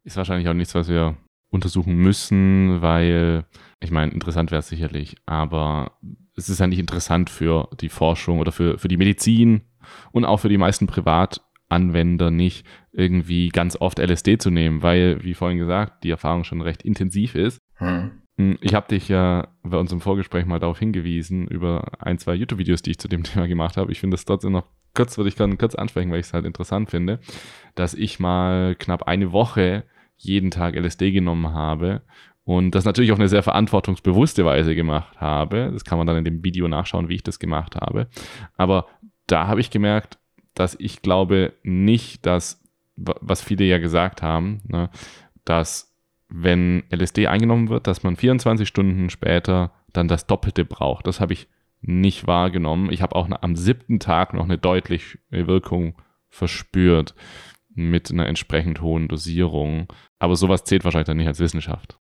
Ist wahrscheinlich auch nichts, was wir untersuchen müssen, weil, ich meine, interessant wäre es sicherlich, aber es ist ja nicht interessant für die Forschung oder für, für die Medizin und auch für die meisten Privatanwender nicht, irgendwie ganz oft LSD zu nehmen, weil, wie vorhin gesagt, die Erfahrung schon recht intensiv ist. Hm. hm ich habe dich ja bei unserem Vorgespräch mal darauf hingewiesen, über ein, zwei YouTube-Videos, die ich zu dem Thema gemacht habe. Ich finde das trotzdem noch kurz, würde ich gerne kurz ansprechen, weil ich es halt interessant finde, dass ich mal knapp eine Woche jeden Tag LSD genommen habe und das natürlich auf eine sehr verantwortungsbewusste Weise gemacht habe. Das kann man dann in dem Video nachschauen, wie ich das gemacht habe. Aber da habe ich gemerkt, dass ich glaube nicht, dass, was viele ja gesagt haben, ne, dass wenn LSD eingenommen wird, dass man 24 Stunden später dann das Doppelte braucht. Das habe ich nicht wahrgenommen. Ich habe auch am siebten Tag noch eine deutliche Wirkung verspürt mit einer entsprechend hohen Dosierung. Aber sowas zählt wahrscheinlich dann nicht als Wissenschaft.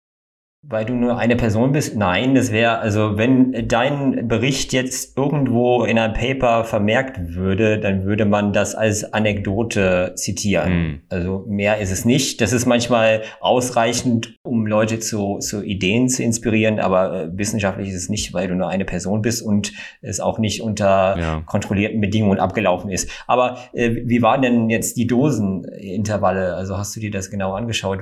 Weil du nur eine Person bist? Nein, das wäre, also wenn dein Bericht jetzt irgendwo in einem Paper vermerkt würde, dann würde man das als Anekdote zitieren. Mhm. Also mehr ist es nicht. Das ist manchmal ausreichend, um Leute zu, zu Ideen zu inspirieren, aber äh, wissenschaftlich ist es nicht, weil du nur eine Person bist und es auch nicht unter ja. kontrollierten Bedingungen abgelaufen ist. Aber äh, wie waren denn jetzt die Dosenintervalle? Also hast du dir das genau angeschaut?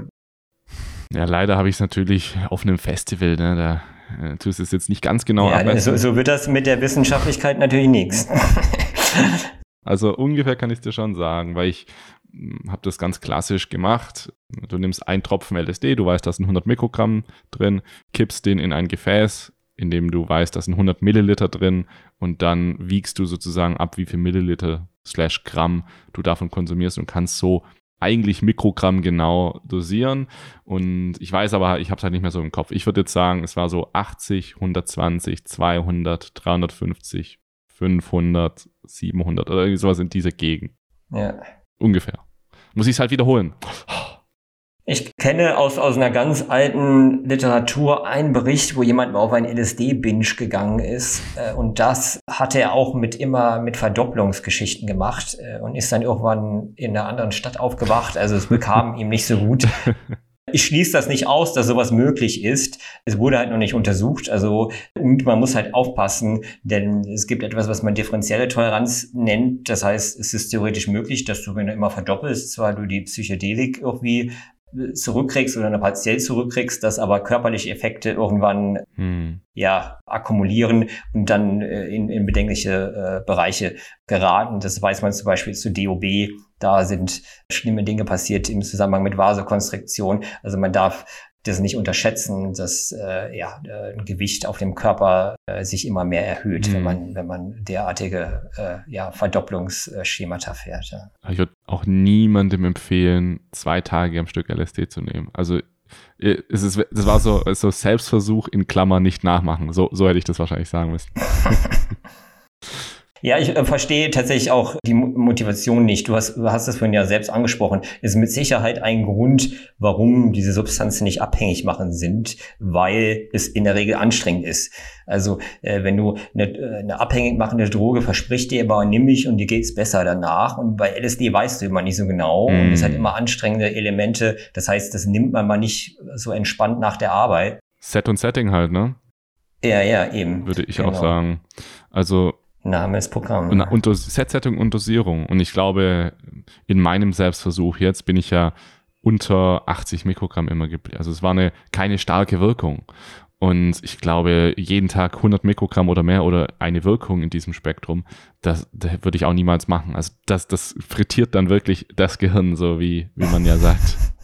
Ja, leider habe ich es natürlich auf einem Festival, ne, da äh, tust du es jetzt nicht ganz genau ja, so, so, wird das mit der Wissenschaftlichkeit natürlich nichts. also ungefähr kann ich dir schon sagen, weil ich hm, habe das ganz klassisch gemacht. Du nimmst einen Tropfen LSD, du weißt, da sind 100 Mikrogramm drin, kippst den in ein Gefäß, in dem du weißt, da sind 100 Milliliter drin und dann wiegst du sozusagen ab, wie viel Milliliter slash Gramm du davon konsumierst und kannst so eigentlich Mikrogramm genau dosieren. Und ich weiß aber, ich habe es halt nicht mehr so im Kopf. Ich würde jetzt sagen, es war so 80, 120, 200, 350, 500, 700 oder irgendwie sowas in dieser Gegend. Ja. Ungefähr. Muss ich es halt wiederholen. Ich kenne aus, aus einer ganz alten Literatur einen Bericht, wo jemand mal auf einen LSD-Binge gegangen ist. Äh, und das hat er auch mit immer mit Verdopplungsgeschichten gemacht äh, und ist dann irgendwann in einer anderen Stadt aufgewacht. Also es bekam ihm nicht so gut. Ich schließe das nicht aus, dass sowas möglich ist. Es wurde halt noch nicht untersucht. Also, und man muss halt aufpassen, denn es gibt etwas, was man differenzielle Toleranz nennt. Das heißt, es ist theoretisch möglich, dass du, wenn du immer verdoppelst, zwar du die Psychedelik irgendwie zurückkriegst oder nur partiell zurückkriegst, dass aber körperliche Effekte irgendwann hm. ja akkumulieren und dann äh, in, in bedenkliche äh, Bereiche geraten. Das weiß man zum Beispiel zu DOB. Da sind schlimme Dinge passiert im Zusammenhang mit Vasokonstriktion. Also man darf das nicht unterschätzen, dass äh, ja, äh, ein Gewicht auf dem Körper äh, sich immer mehr erhöht, mhm. wenn man wenn man derartige äh, ja, Verdopplungsschemata fährt. Ja. Ich würde auch niemandem empfehlen, zwei Tage am Stück LSD zu nehmen. Also äh, es ist, das war so, so Selbstversuch in Klammern nicht nachmachen. So, so hätte ich das wahrscheinlich sagen müssen. Ja, ich äh, verstehe tatsächlich auch die Motivation nicht. Du hast, du hast es vorhin ja selbst angesprochen. Es ist mit Sicherheit ein Grund, warum diese Substanzen nicht abhängig machen sind, weil es in der Regel anstrengend ist. Also äh, wenn du eine, äh, eine abhängig machende Droge verspricht dir aber nimm mich und dir geht's besser danach. Und bei LSD weißt du immer nicht so genau. Mm. Und es hat mhm. immer anstrengende Elemente. Das heißt, das nimmt man mal nicht so entspannt nach der Arbeit. Set und Setting halt, ne? Ja, ja, eben. Würde ich genau. auch sagen. Also Name ist Programm. Und, und Setsetting und Dosierung. Und ich glaube, in meinem Selbstversuch jetzt bin ich ja unter 80 Mikrogramm immer geblieben. Also es war eine keine starke Wirkung. Und ich glaube, jeden Tag 100 Mikrogramm oder mehr oder eine Wirkung in diesem Spektrum, das, das würde ich auch niemals machen. Also das, das frittiert dann wirklich das Gehirn, so wie, wie man ja sagt.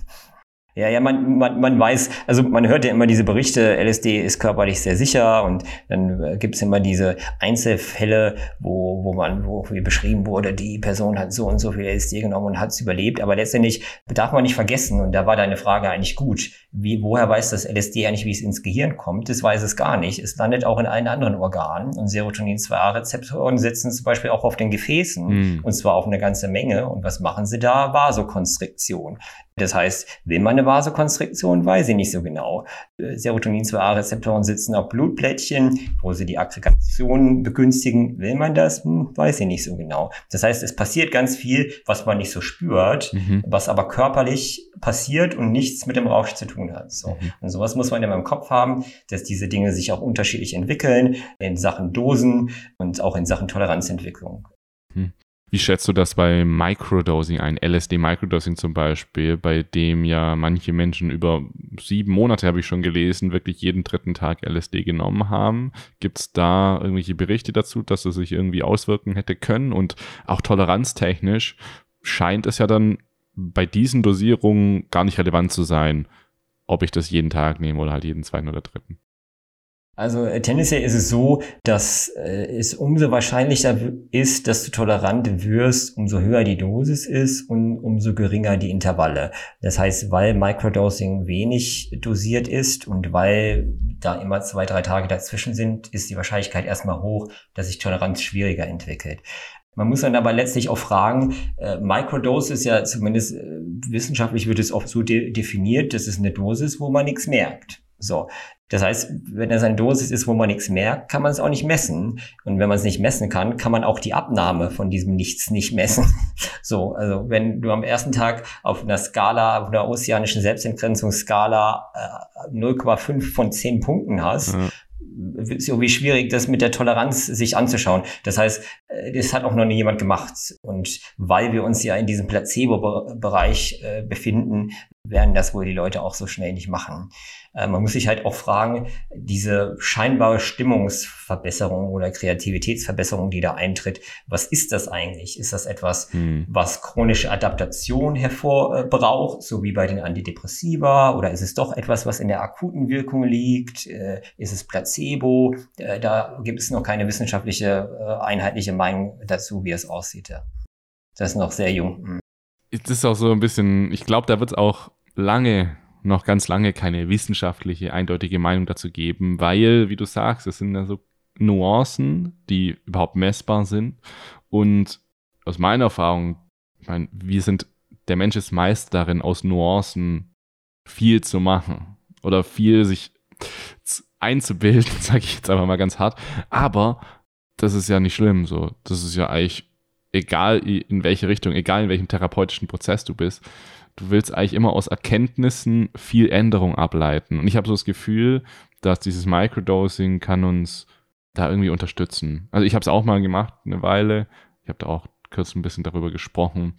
Ja, ja, man, man, man weiß, also man hört ja immer diese Berichte, LSD ist körperlich sehr sicher und dann äh, gibt's immer diese Einzelfälle, wo, wo man, wo beschrieben wurde, die Person hat so und so viel LSD genommen und hat's überlebt. Aber letztendlich darf man nicht vergessen, und da war deine Frage eigentlich gut, wie, woher weiß das LSD eigentlich, wie es ins Gehirn kommt? Das weiß es gar nicht. Es landet auch in allen anderen Organen und Serotonin-2-Rezeptoren sitzen zum Beispiel auch auf den Gefäßen mhm. und zwar auf eine ganze Menge. Und was machen sie da? Vasokonstriktion. Das heißt, will man eine Vasokonstriktion, weiß ich nicht so genau. Äh, Serotonin-2-A-Rezeptoren sitzen auf Blutplättchen, wo sie die Aggregation begünstigen. Will man das? Hm, weiß ich nicht so genau. Das heißt, es passiert ganz viel, was man nicht so spürt, mhm. was aber körperlich passiert und nichts mit dem Rausch zu tun hat. So. Mhm. Und sowas muss man immer im Kopf haben, dass diese Dinge sich auch unterschiedlich entwickeln in Sachen Dosen und auch in Sachen Toleranzentwicklung. Mhm. Wie schätzt du das bei Microdosing ein? LSD-Microdosing zum Beispiel, bei dem ja manche Menschen über sieben Monate, habe ich schon gelesen, wirklich jeden dritten Tag LSD genommen haben. Gibt es da irgendwelche Berichte dazu, dass es sich irgendwie auswirken hätte können? Und auch toleranztechnisch scheint es ja dann bei diesen Dosierungen gar nicht relevant zu sein, ob ich das jeden Tag nehme oder halt jeden zweiten oder dritten. Also äh, tendenziell ist es so, dass äh, es umso wahrscheinlicher ist, dass du tolerant wirst, umso höher die Dosis ist und umso geringer die Intervalle. Das heißt, weil Microdosing wenig dosiert ist und weil da immer zwei, drei Tage dazwischen sind, ist die Wahrscheinlichkeit erstmal hoch, dass sich Toleranz schwieriger entwickelt. Man muss dann aber letztlich auch fragen, äh, Microdose ist ja zumindest äh, wissenschaftlich wird es oft so de definiert, das ist eine Dosis, wo man nichts merkt. So. Das heißt, wenn das eine Dosis ist, wo man nichts merkt, kann man es auch nicht messen. Und wenn man es nicht messen kann, kann man auch die Abnahme von diesem Nichts nicht messen. So, also wenn du am ersten Tag auf einer Skala, auf einer ozeanischen Selbstentgrenzungsskala äh, 0,5 von 10 Punkten hast, ja ist irgendwie schwierig, das mit der Toleranz sich anzuschauen. Das heißt, äh, das hat auch noch nie jemand gemacht. Und weil wir uns ja in diesem Placebo-Bereich äh, befinden, werden das wohl die Leute auch so schnell nicht machen. Äh, man muss sich halt auch fragen, diese scheinbare Stimmungsverbesserung oder Kreativitätsverbesserung, die da eintritt, was ist das eigentlich? Ist das etwas, hm. was chronische Adaptation hervorbraucht, so wie bei den Antidepressiva? Oder ist es doch etwas, was in der akuten Wirkung liegt? Äh, ist es Placebo? Äh, da gibt es noch keine wissenschaftliche einheitliche Meinung dazu, wie es aussieht. Das ist noch sehr jung. Hm. Das ist auch so ein bisschen, ich glaube, da wird es auch lange noch ganz lange keine wissenschaftliche, eindeutige Meinung dazu geben, weil, wie du sagst, es sind ja so Nuancen, die überhaupt messbar sind. Und aus meiner Erfahrung, ich meine, wir sind, der Mensch ist meist darin, aus Nuancen viel zu machen oder viel sich einzubilden, sage ich jetzt einfach mal ganz hart. Aber das ist ja nicht schlimm so. Das ist ja eigentlich egal in welche Richtung, egal in welchem therapeutischen Prozess du bist du willst eigentlich immer aus Erkenntnissen viel Änderung ableiten. Und ich habe so das Gefühl, dass dieses Microdosing kann uns da irgendwie unterstützen. Also ich habe es auch mal gemacht, eine Weile. Ich habe da auch kurz ein bisschen darüber gesprochen.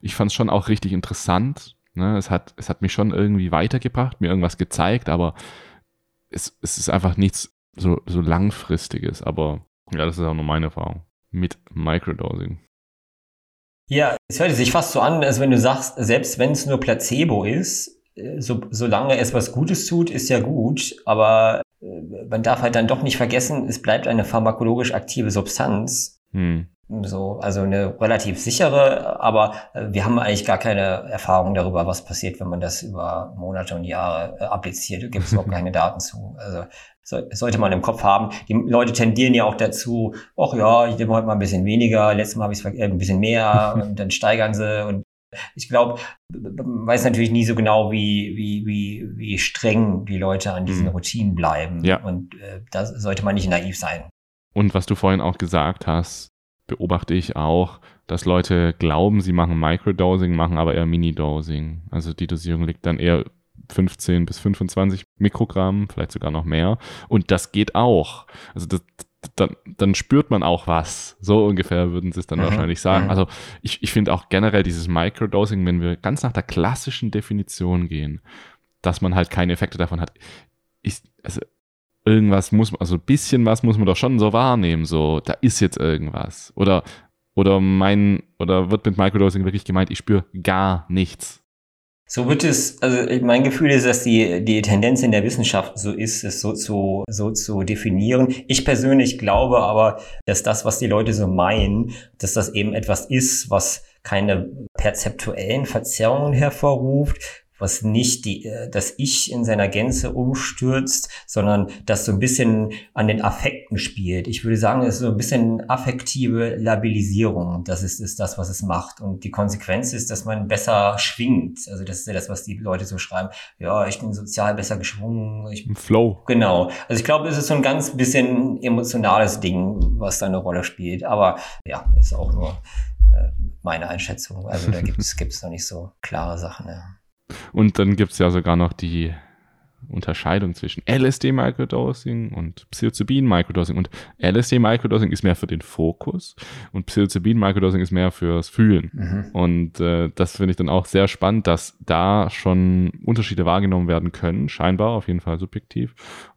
Ich fand es schon auch richtig interessant. Ne? Es, hat, es hat mich schon irgendwie weitergebracht, mir irgendwas gezeigt, aber es, es ist einfach nichts so, so langfristiges. Aber ja, das ist auch nur meine Erfahrung mit Microdosing. Ja, es hört sich fast so an, als wenn du sagst, selbst wenn es nur Placebo ist, äh, so, solange es was Gutes tut, ist ja gut, aber äh, man darf halt dann doch nicht vergessen, es bleibt eine pharmakologisch aktive Substanz. Hm. So, also eine relativ sichere, aber äh, wir haben eigentlich gar keine Erfahrung darüber, was passiert, wenn man das über Monate und Jahre appliziert. Da gibt es überhaupt keine Daten zu. Also so, sollte man im Kopf haben. Die Leute tendieren ja auch dazu, ach ja, ich nehme heute mal ein bisschen weniger, letztes Mal habe ich äh, ein bisschen mehr und dann steigern sie und ich glaube, man weiß natürlich nie so genau, wie, wie, wie, wie streng die Leute an diesen mhm. Routinen bleiben. Ja. Und äh, da sollte man nicht naiv sein. Und was du vorhin auch gesagt hast, beobachte ich auch, dass Leute glauben, sie machen Microdosing, machen aber eher Mini-Dosing. Also die Dosierung liegt dann eher 15 bis 25 Mikrogramm, vielleicht sogar noch mehr. Und das geht auch. Also das, dann, dann spürt man auch was. So ungefähr würden sie es dann mhm. wahrscheinlich sagen. Mhm. Also ich, ich finde auch generell dieses Microdosing, wenn wir ganz nach der klassischen Definition gehen, dass man halt keine Effekte davon hat. Ich, also irgendwas muss man, also ein bisschen was muss man doch schon so wahrnehmen, so, da ist jetzt irgendwas. Oder, oder mein, oder wird mit Microdosing wirklich gemeint, ich spüre gar nichts. So wird es, also mein Gefühl ist, dass die, die Tendenz in der Wissenschaft so ist, es so zu, so zu definieren. Ich persönlich glaube aber, dass das, was die Leute so meinen, dass das eben etwas ist, was keine perzeptuellen Verzerrungen hervorruft, was nicht die, äh, das Ich in seiner Gänze umstürzt, sondern das so ein bisschen an den Affekten spielt. Ich würde sagen, es ist so ein bisschen affektive Labilisierung. Das ist, ist das, was es macht. Und die Konsequenz ist, dass man besser schwingt. Also das ist ja das, was die Leute so schreiben. Ja, ich bin sozial besser geschwungen. Ich, Flow. Genau. Also ich glaube, es ist so ein ganz bisschen emotionales Ding, was da eine Rolle spielt. Aber ja, ist auch nur äh, meine Einschätzung. Also da gibt es noch nicht so klare Sachen. Ja. Und dann gibt es ja sogar noch die Unterscheidung zwischen LSD-Microdosing und Psilocybin-Microdosing. Und LSD-Microdosing ist mehr für den Fokus und Psilocybin-Microdosing ist mehr fürs Fühlen. Mhm. Und äh, das finde ich dann auch sehr spannend, dass da schon Unterschiede wahrgenommen werden können, scheinbar, auf jeden Fall subjektiv.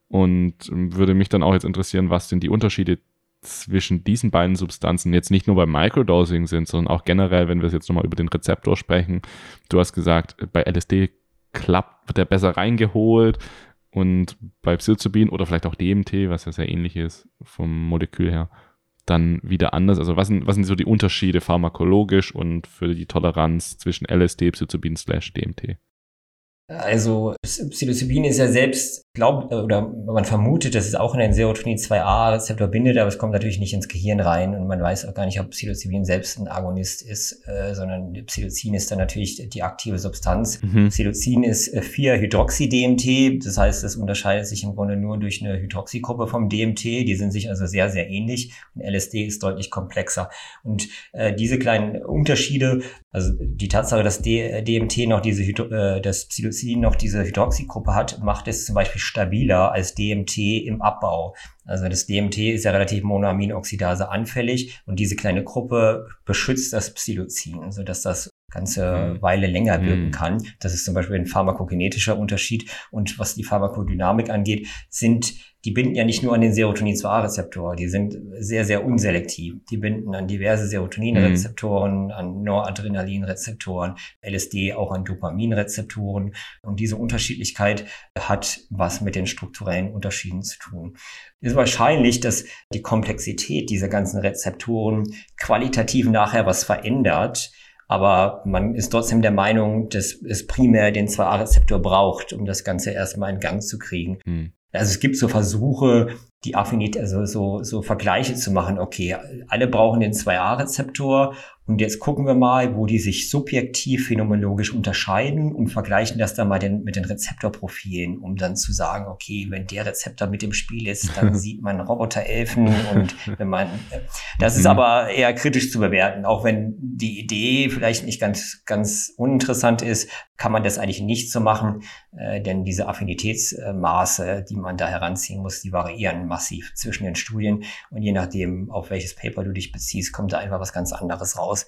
Und würde mich dann auch jetzt interessieren, was denn die Unterschiede zwischen diesen beiden Substanzen jetzt nicht nur beim Microdosing sind, sondern auch generell, wenn wir es jetzt nochmal über den Rezeptor sprechen. Du hast gesagt, bei LSD klappt, wird der besser reingeholt und bei Psilocybin oder vielleicht auch DMT, was ja sehr ähnlich ist vom Molekül her, dann wieder anders. Also was sind, was sind so die Unterschiede pharmakologisch und für die Toleranz zwischen LSD, Psilocybin slash DMT? Also Psilocybin ist ja selbst, glaubt oder man vermutet, dass es auch in den Serotonin 2a-Rezeptor bindet, aber es kommt natürlich nicht ins Gehirn rein und man weiß auch gar nicht, ob Psilocybin selbst ein Agonist ist, äh, sondern Psilocin ist dann natürlich die aktive Substanz. Mhm. Psilocin ist 4-Hydroxy-DMT, das heißt, es unterscheidet sich im Grunde nur durch eine Hydroxygruppe vom DMT, die sind sich also sehr, sehr ähnlich und LSD ist deutlich komplexer. Und äh, diese kleinen Unterschiede, also die Tatsache, dass D DMT noch diese Hydro äh, das Psilocin Psilocin noch diese Hydroxygruppe hat, macht es zum Beispiel stabiler als DMT im Abbau. Also das DMT ist ja relativ Monoaminoxidase anfällig und diese kleine Gruppe beschützt das Psilocin, sodass das ganze mhm. Weile länger wirken mhm. kann. Das ist zum Beispiel ein pharmakogenetischer Unterschied. Und was die Pharmakodynamik angeht, sind die binden ja nicht nur an den Serotonin-2-Rezeptor, die sind sehr, sehr unselektiv. Die binden an diverse Serotoninrezeptoren, mhm. an Noradrenalinrezeptoren, LSD auch an Dopaminrezeptoren. Und diese Unterschiedlichkeit hat was mit den strukturellen Unterschieden zu tun. Es ist wahrscheinlich, dass die Komplexität dieser ganzen Rezeptoren qualitativ nachher was verändert, aber man ist trotzdem der Meinung, dass es primär den 2A-Rezeptor braucht, um das Ganze erstmal in Gang zu kriegen. Hm. Also es gibt so Versuche, die Affinität, also so, so Vergleiche zu machen. Okay, alle brauchen den 2A-Rezeptor und jetzt gucken wir mal, wo die sich subjektiv phänomenologisch unterscheiden und vergleichen das dann mal den, mit den Rezeptorprofilen, um dann zu sagen, okay, wenn der Rezeptor mit im Spiel ist, dann sieht man Roboterelfen und wenn man, das ist mhm. aber eher kritisch zu bewerten, auch wenn die Idee vielleicht nicht ganz, ganz uninteressant ist, kann man das eigentlich nicht so machen, äh, denn diese Affinitätsmaße, die man da heranziehen muss, die variieren massiv zwischen den Studien und je nachdem, auf welches Paper du dich beziehst, kommt da einfach was ganz anderes raus.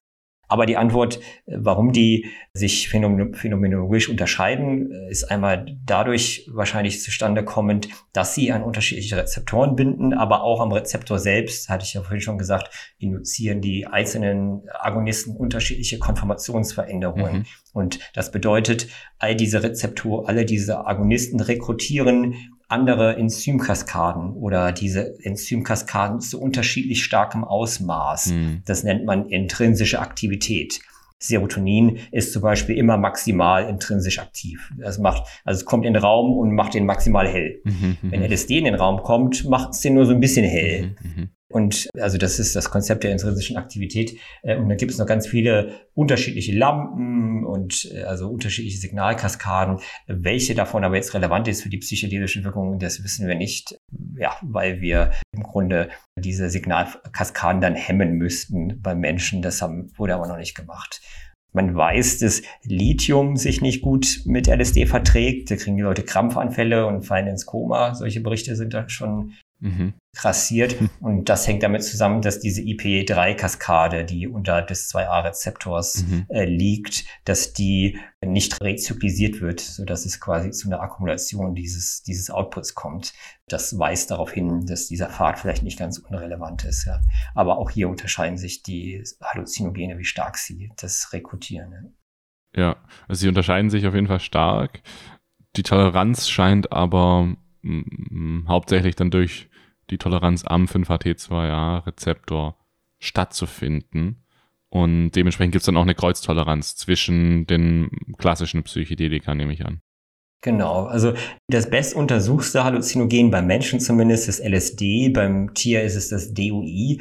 Aber die Antwort, äh, warum die sich phänomenologisch unterscheiden, äh, ist einmal dadurch wahrscheinlich zustande kommend, dass sie an unterschiedliche Rezeptoren binden, aber auch am Rezeptor selbst, hatte ich ja vorhin schon gesagt, induzieren die einzelnen Agonisten unterschiedliche Konformationsveränderungen. Mhm. Und das bedeutet, all diese Rezeptoren, alle diese Agonisten rekrutieren andere Enzymkaskaden oder diese Enzymkaskaden zu unterschiedlich starkem Ausmaß. Mhm. Das nennt man intrinsische Aktivität. Serotonin ist zum Beispiel immer maximal intrinsisch aktiv. Das macht, also es kommt in den Raum und macht den maximal hell. Mhm, Wenn LSD in den Raum kommt, macht es den nur so ein bisschen hell. Mhm, und also das ist das Konzept der intrinsischen Aktivität. Äh, und da gibt es noch ganz viele unterschiedliche Lampen und äh, also unterschiedliche Signalkaskaden. Welche davon aber jetzt relevant ist für die psychedelischen Wirkungen, das wissen wir nicht. Ja, weil wir im Grunde diese Signalkaskaden dann hemmen müssten beim Menschen. Das haben, wurde aber noch nicht gemacht. Man weiß, dass Lithium sich nicht gut mit LSD verträgt. Da kriegen die Leute Krampfanfälle und fallen ins Koma. Solche Berichte sind da schon mhm. grassiert. Und das hängt damit zusammen, dass diese IPE3-Kaskade, die unter des 2A-Rezeptors mhm. äh, liegt, dass die nicht rezyklisiert wird, so dass es quasi zu einer Akkumulation dieses, dieses Outputs kommt. Das weist darauf hin, dass dieser Pfad vielleicht nicht ganz unrelevant ist. Ja. Aber auch hier unterscheiden sich die Halluzinogene, wie stark sie das rekrutieren. Ja. Ja, also sie unterscheiden sich auf jeden Fall stark. Die Toleranz scheint aber hauptsächlich dann durch die Toleranz am 5-HT2A-Rezeptor stattzufinden. Und dementsprechend gibt es dann auch eine Kreuztoleranz zwischen den klassischen Psychedelika, nehme ich an. Genau, also das bestuntersuchste Halluzinogen beim Menschen zumindest ist LSD, beim Tier ist es das DUI.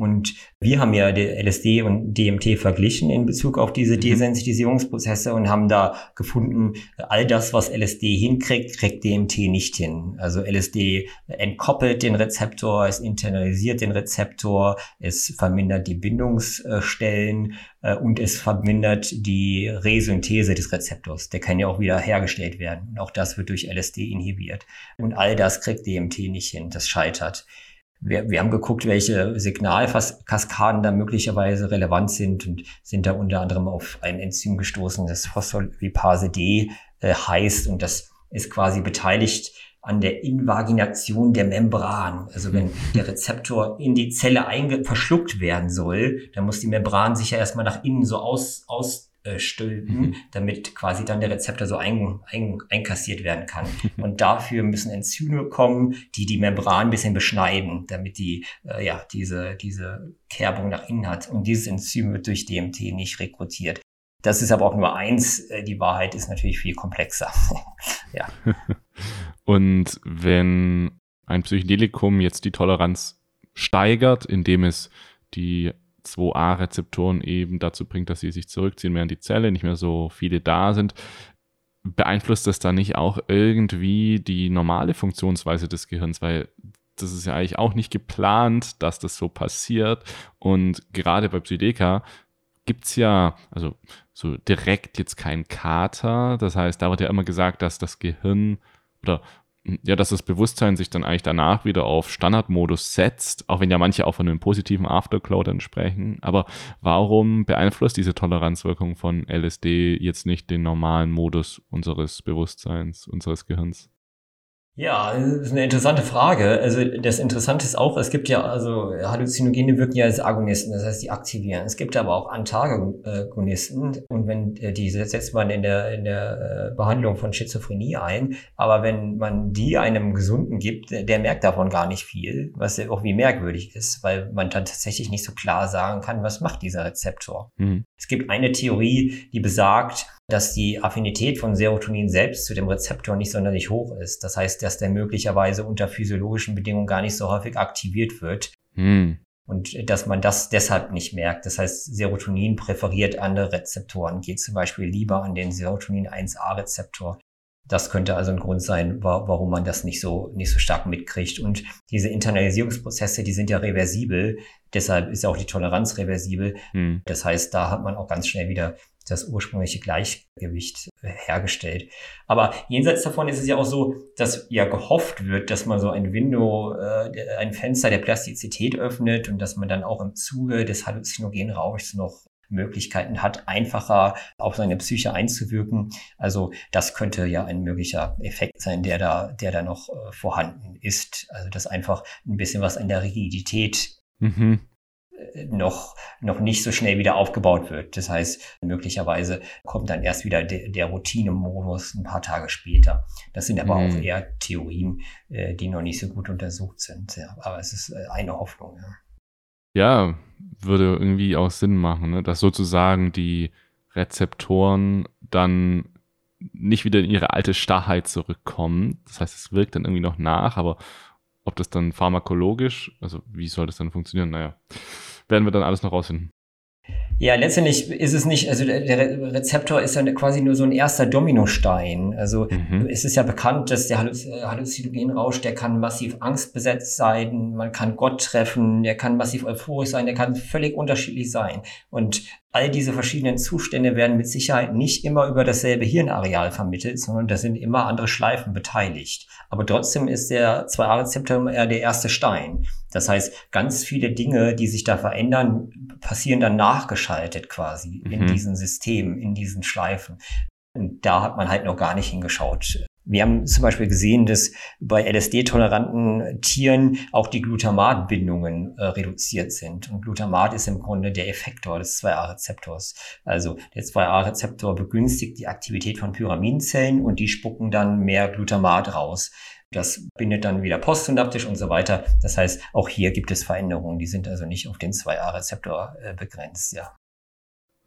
Und wir haben ja LSD und DMT verglichen in Bezug auf diese mhm. Desensitisierungsprozesse und haben da gefunden, all das, was LSD hinkriegt, kriegt DMT nicht hin. Also LSD entkoppelt den Rezeptor, es internalisiert den Rezeptor, es vermindert die Bindungsstellen äh, und es vermindert die Resynthese des Rezeptors. Der kann ja auch wieder hergestellt werden. Und auch das wird durch LSD inhibiert. Und all das kriegt DMT nicht hin. Das scheitert wir, wir haben geguckt, welche Signalkaskaden da möglicherweise relevant sind und sind da unter anderem auf ein Enzym gestoßen, das Phospholipase D äh, heißt und das ist quasi beteiligt an der Invagination der Membran. Also wenn der Rezeptor in die Zelle verschluckt werden soll, dann muss die Membran sich ja erstmal nach innen so aus, aus äh, stülpen, mhm. damit quasi dann der Rezeptor so ein, ein, einkassiert werden kann. Und dafür müssen Enzyme kommen, die die Membran ein bisschen beschneiden, damit die äh, ja diese diese Kerbung nach innen hat. Und dieses Enzym wird durch DMT nicht rekrutiert. Das ist aber auch nur eins. Äh, die Wahrheit ist natürlich viel komplexer. ja. Und wenn ein Psychedelikum jetzt die Toleranz steigert, indem es die 2a-Rezeptoren eben dazu bringt, dass sie sich zurückziehen in die Zelle, nicht mehr so viele da sind, beeinflusst das dann nicht auch irgendwie die normale Funktionsweise des Gehirns? Weil das ist ja eigentlich auch nicht geplant, dass das so passiert. Und gerade bei Psychedeka gibt es ja, also so direkt jetzt kein Kater. Das heißt, da wird ja immer gesagt, dass das Gehirn oder ja, dass das Bewusstsein sich dann eigentlich danach wieder auf Standardmodus setzt, auch wenn ja manche auch von einem positiven Afterglow dann sprechen. Aber warum beeinflusst diese Toleranzwirkung von LSD jetzt nicht den normalen Modus unseres Bewusstseins, unseres Gehirns? Ja, das ist eine interessante Frage. Also das Interessante ist auch, es gibt ja, also Halluzinogene wirken ja als Agonisten, das heißt, die aktivieren. Es gibt aber auch Antagonisten und wenn äh, die setzt man in der, in der äh, Behandlung von Schizophrenie ein, aber wenn man die einem Gesunden gibt, der merkt davon gar nicht viel, was ja auch wie merkwürdig ist, weil man dann tatsächlich nicht so klar sagen kann, was macht dieser Rezeptor. Mhm. Es gibt eine Theorie, die besagt, dass die Affinität von Serotonin selbst zu dem Rezeptor nicht sonderlich hoch ist. Das heißt, dass der möglicherweise unter physiologischen Bedingungen gar nicht so häufig aktiviert wird. Hm. Und dass man das deshalb nicht merkt. Das heißt, Serotonin präferiert andere Rezeptoren, geht zum Beispiel lieber an den Serotonin 1a-Rezeptor. Das könnte also ein Grund sein, warum man das nicht so, nicht so stark mitkriegt. Und diese Internalisierungsprozesse, die sind ja reversibel. Deshalb ist auch die Toleranz reversibel. Hm. Das heißt, da hat man auch ganz schnell wieder das ursprüngliche Gleichgewicht äh, hergestellt. Aber jenseits davon ist es ja auch so, dass ja gehofft wird, dass man so ein Window, äh, ein Fenster der Plastizität öffnet und dass man dann auch im Zuge des halluzinogenen Rauschs noch Möglichkeiten hat, einfacher auf seine Psyche einzuwirken. Also das könnte ja ein möglicher Effekt sein, der da, der da noch äh, vorhanden ist. Also dass einfach ein bisschen was an der Rigidität mhm noch, noch nicht so schnell wieder aufgebaut wird. Das heißt, möglicherweise kommt dann erst wieder de, der Routinemodus ein paar Tage später. Das sind aber mhm. auch eher Theorien, äh, die noch nicht so gut untersucht sind. Ja, aber es ist äh, eine Hoffnung. Ja. ja, würde irgendwie auch Sinn machen, ne? dass sozusagen die Rezeptoren dann nicht wieder in ihre alte Starrheit zurückkommen. Das heißt, es wirkt dann irgendwie noch nach, aber ob das dann pharmakologisch, also wie soll das dann funktionieren? Naja, werden wir dann alles noch rausfinden. Ja, letztendlich ist es nicht, also der Rezeptor ist ja quasi nur so ein erster Dominostein. Also mhm. es ist ja bekannt, dass der Halluzinogenrausch, der kann massiv angstbesetzt sein, man kann Gott treffen, der kann massiv euphorisch sein, der kann völlig unterschiedlich sein. Und All diese verschiedenen Zustände werden mit Sicherheit nicht immer über dasselbe Hirnareal vermittelt, sondern da sind immer andere Schleifen beteiligt. Aber trotzdem ist der 2A-Rezeptor eher der erste Stein. Das heißt, ganz viele Dinge, die sich da verändern, passieren dann nachgeschaltet quasi mhm. in diesen Systemen, in diesen Schleifen. Und da hat man halt noch gar nicht hingeschaut. Wir haben zum Beispiel gesehen, dass bei LSD-toleranten Tieren auch die Glutamatbindungen äh, reduziert sind. Und Glutamat ist im Grunde der Effektor des 2A-Rezeptors. Also der 2A-Rezeptor begünstigt die Aktivität von Pyramidenzellen und die spucken dann mehr Glutamat raus. Das bindet dann wieder postsynaptisch und so weiter. Das heißt, auch hier gibt es Veränderungen, die sind also nicht auf den 2A-Rezeptor äh, begrenzt, ja.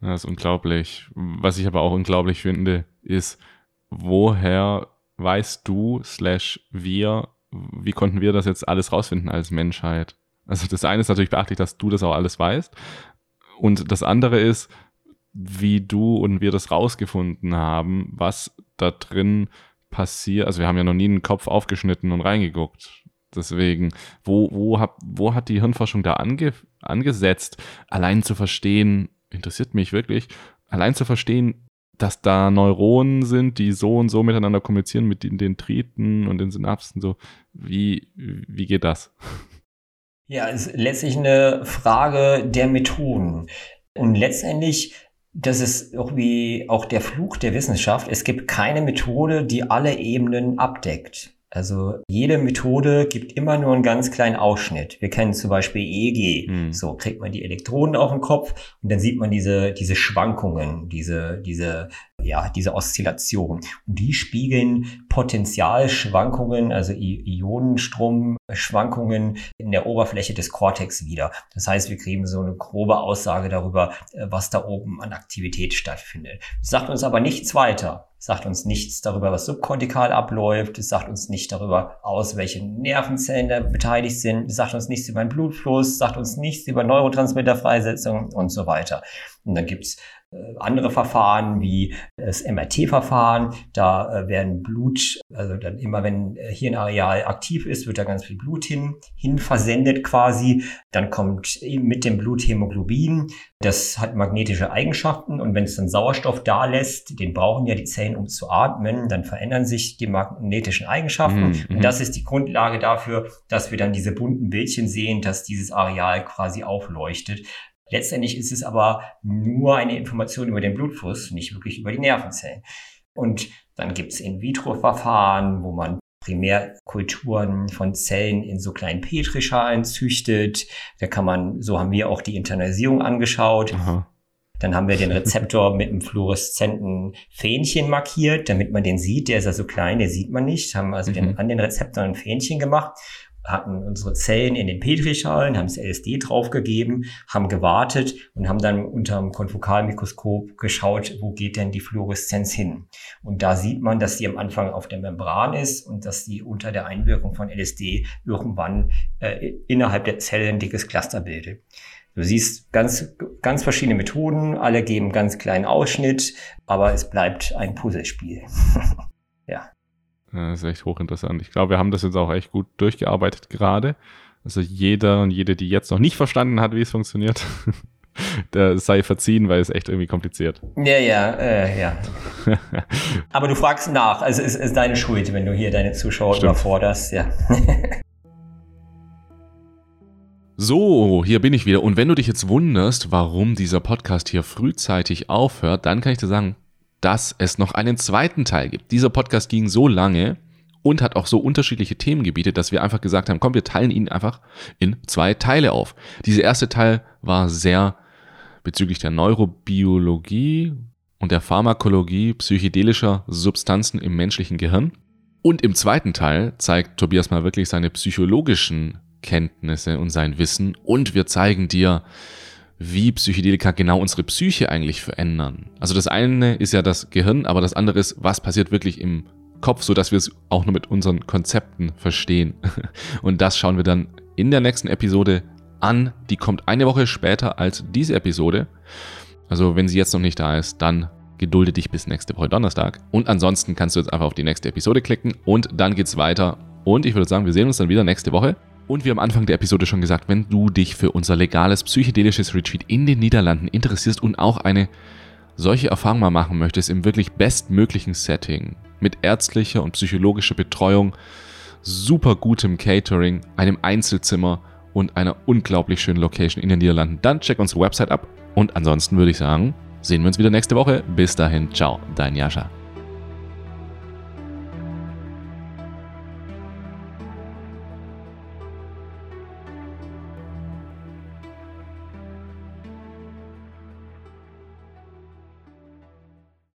Das ist unglaublich. Was ich aber auch unglaublich finde, ist, woher weißt du, slash wir, wie konnten wir das jetzt alles rausfinden als Menschheit? Also das eine ist natürlich beachtlich, dass du das auch alles weißt. Und das andere ist, wie du und wir das rausgefunden haben, was da drin passiert. Also wir haben ja noch nie einen Kopf aufgeschnitten und reingeguckt. Deswegen, wo, wo, hab, wo hat die Hirnforschung da ange, angesetzt? Allein zu verstehen, interessiert mich wirklich, allein zu verstehen, dass da Neuronen sind, die so und so miteinander kommunizieren mit den Dendriten und den Synapsen. So, wie, wie geht das? Ja, es ist letztlich eine Frage der Methoden. Und letztendlich, das ist irgendwie auch der Fluch der Wissenschaft. Es gibt keine Methode, die alle Ebenen abdeckt. Also jede Methode gibt immer nur einen ganz kleinen Ausschnitt. Wir kennen zum Beispiel EEG. Hm. So kriegt man die Elektroden auf den Kopf und dann sieht man diese, diese Schwankungen, diese, diese, ja, diese Oszillation. Und die spiegeln Potentialschwankungen, also Ionenstrom Schwankungen in der Oberfläche des Cortex wieder. Das heißt, wir kriegen so eine grobe Aussage darüber, äh, was da oben an Aktivität stattfindet. Das sagt uns aber nichts weiter. Sagt uns nichts darüber, was subkortikal abläuft. Es sagt uns nicht darüber aus, welche Nervenzellen da beteiligt sind. Es sagt uns nichts über den Blutfluss, sagt uns nichts über Neurotransmitterfreisetzung und so weiter. Und dann gibt's andere Verfahren wie das MRT-Verfahren. Da äh, werden Blut, also dann immer wenn äh, Hirnareal aktiv ist, wird da ganz viel Blut hin, hin versendet quasi. Dann kommt mit dem Blut Hämoglobin. Das hat magnetische Eigenschaften und wenn es dann Sauerstoff da lässt, den brauchen ja die Zellen, um zu atmen, dann verändern sich die magnetischen Eigenschaften. Mhm. Und das ist die Grundlage dafür, dass wir dann diese bunten Bildchen sehen, dass dieses Areal quasi aufleuchtet. Letztendlich ist es aber nur eine Information über den Blutfluss, nicht wirklich über die Nervenzellen. Und dann gibt es In-vitro-Verfahren, wo man Primärkulturen von Zellen in so kleinen Petrischalen züchtet. Da kann man, so haben wir auch die Internalisierung angeschaut. Aha. Dann haben wir den Rezeptor mit einem fluoreszenten Fähnchen markiert, damit man den sieht. Der ist ja so klein, der sieht man nicht. Haben also mhm. den, an den Rezeptor ein Fähnchen gemacht hatten unsere Zellen in den Petrischalen, haben das LSD draufgegeben, haben gewartet und haben dann unter dem Konfokalmikroskop geschaut, wo geht denn die Fluoreszenz hin. Und da sieht man, dass die am Anfang auf der Membran ist und dass die unter der Einwirkung von LSD irgendwann äh, innerhalb der Zelle ein dickes Cluster bildet. Du siehst ganz, ganz verschiedene Methoden, alle geben ganz kleinen Ausschnitt, aber es bleibt ein Puzzlespiel. Das ist echt hochinteressant. Ich glaube, wir haben das jetzt auch echt gut durchgearbeitet gerade. Also jeder und jede, die jetzt noch nicht verstanden hat, wie es funktioniert, der sei verziehen, weil es echt irgendwie kompliziert. Ja, ja, äh, ja. Aber du fragst nach, also es ist deine Schuld, wenn du hier deine Zuschauer Stimmt. überforderst, ja. So, hier bin ich wieder. Und wenn du dich jetzt wunderst, warum dieser Podcast hier frühzeitig aufhört, dann kann ich dir sagen, dass es noch einen zweiten Teil gibt. Dieser Podcast ging so lange und hat auch so unterschiedliche Themengebiete, dass wir einfach gesagt haben, komm, wir teilen ihn einfach in zwei Teile auf. Dieser erste Teil war sehr bezüglich der Neurobiologie und der Pharmakologie psychedelischer Substanzen im menschlichen Gehirn. Und im zweiten Teil zeigt Tobias mal wirklich seine psychologischen Kenntnisse und sein Wissen und wir zeigen dir, wie Psychedelika genau unsere Psyche eigentlich verändern. Also das eine ist ja das Gehirn, aber das andere ist, was passiert wirklich im Kopf, so dass wir es auch nur mit unseren Konzepten verstehen. Und das schauen wir dann in der nächsten Episode an. Die kommt eine Woche später als diese Episode. Also wenn sie jetzt noch nicht da ist, dann gedulde dich bis nächste Woche Donnerstag. Und ansonsten kannst du jetzt einfach auf die nächste Episode klicken und dann geht's weiter. Und ich würde sagen, wir sehen uns dann wieder nächste Woche. Und wie am Anfang der Episode schon gesagt, wenn du dich für unser legales psychedelisches Retreat in den Niederlanden interessierst und auch eine solche Erfahrung mal machen möchtest im wirklich bestmöglichen Setting mit ärztlicher und psychologischer Betreuung, super gutem Catering, einem Einzelzimmer und einer unglaublich schönen Location in den Niederlanden, dann check unsere Website ab. Und ansonsten würde ich sagen, sehen wir uns wieder nächste Woche. Bis dahin, ciao, dein Jascha.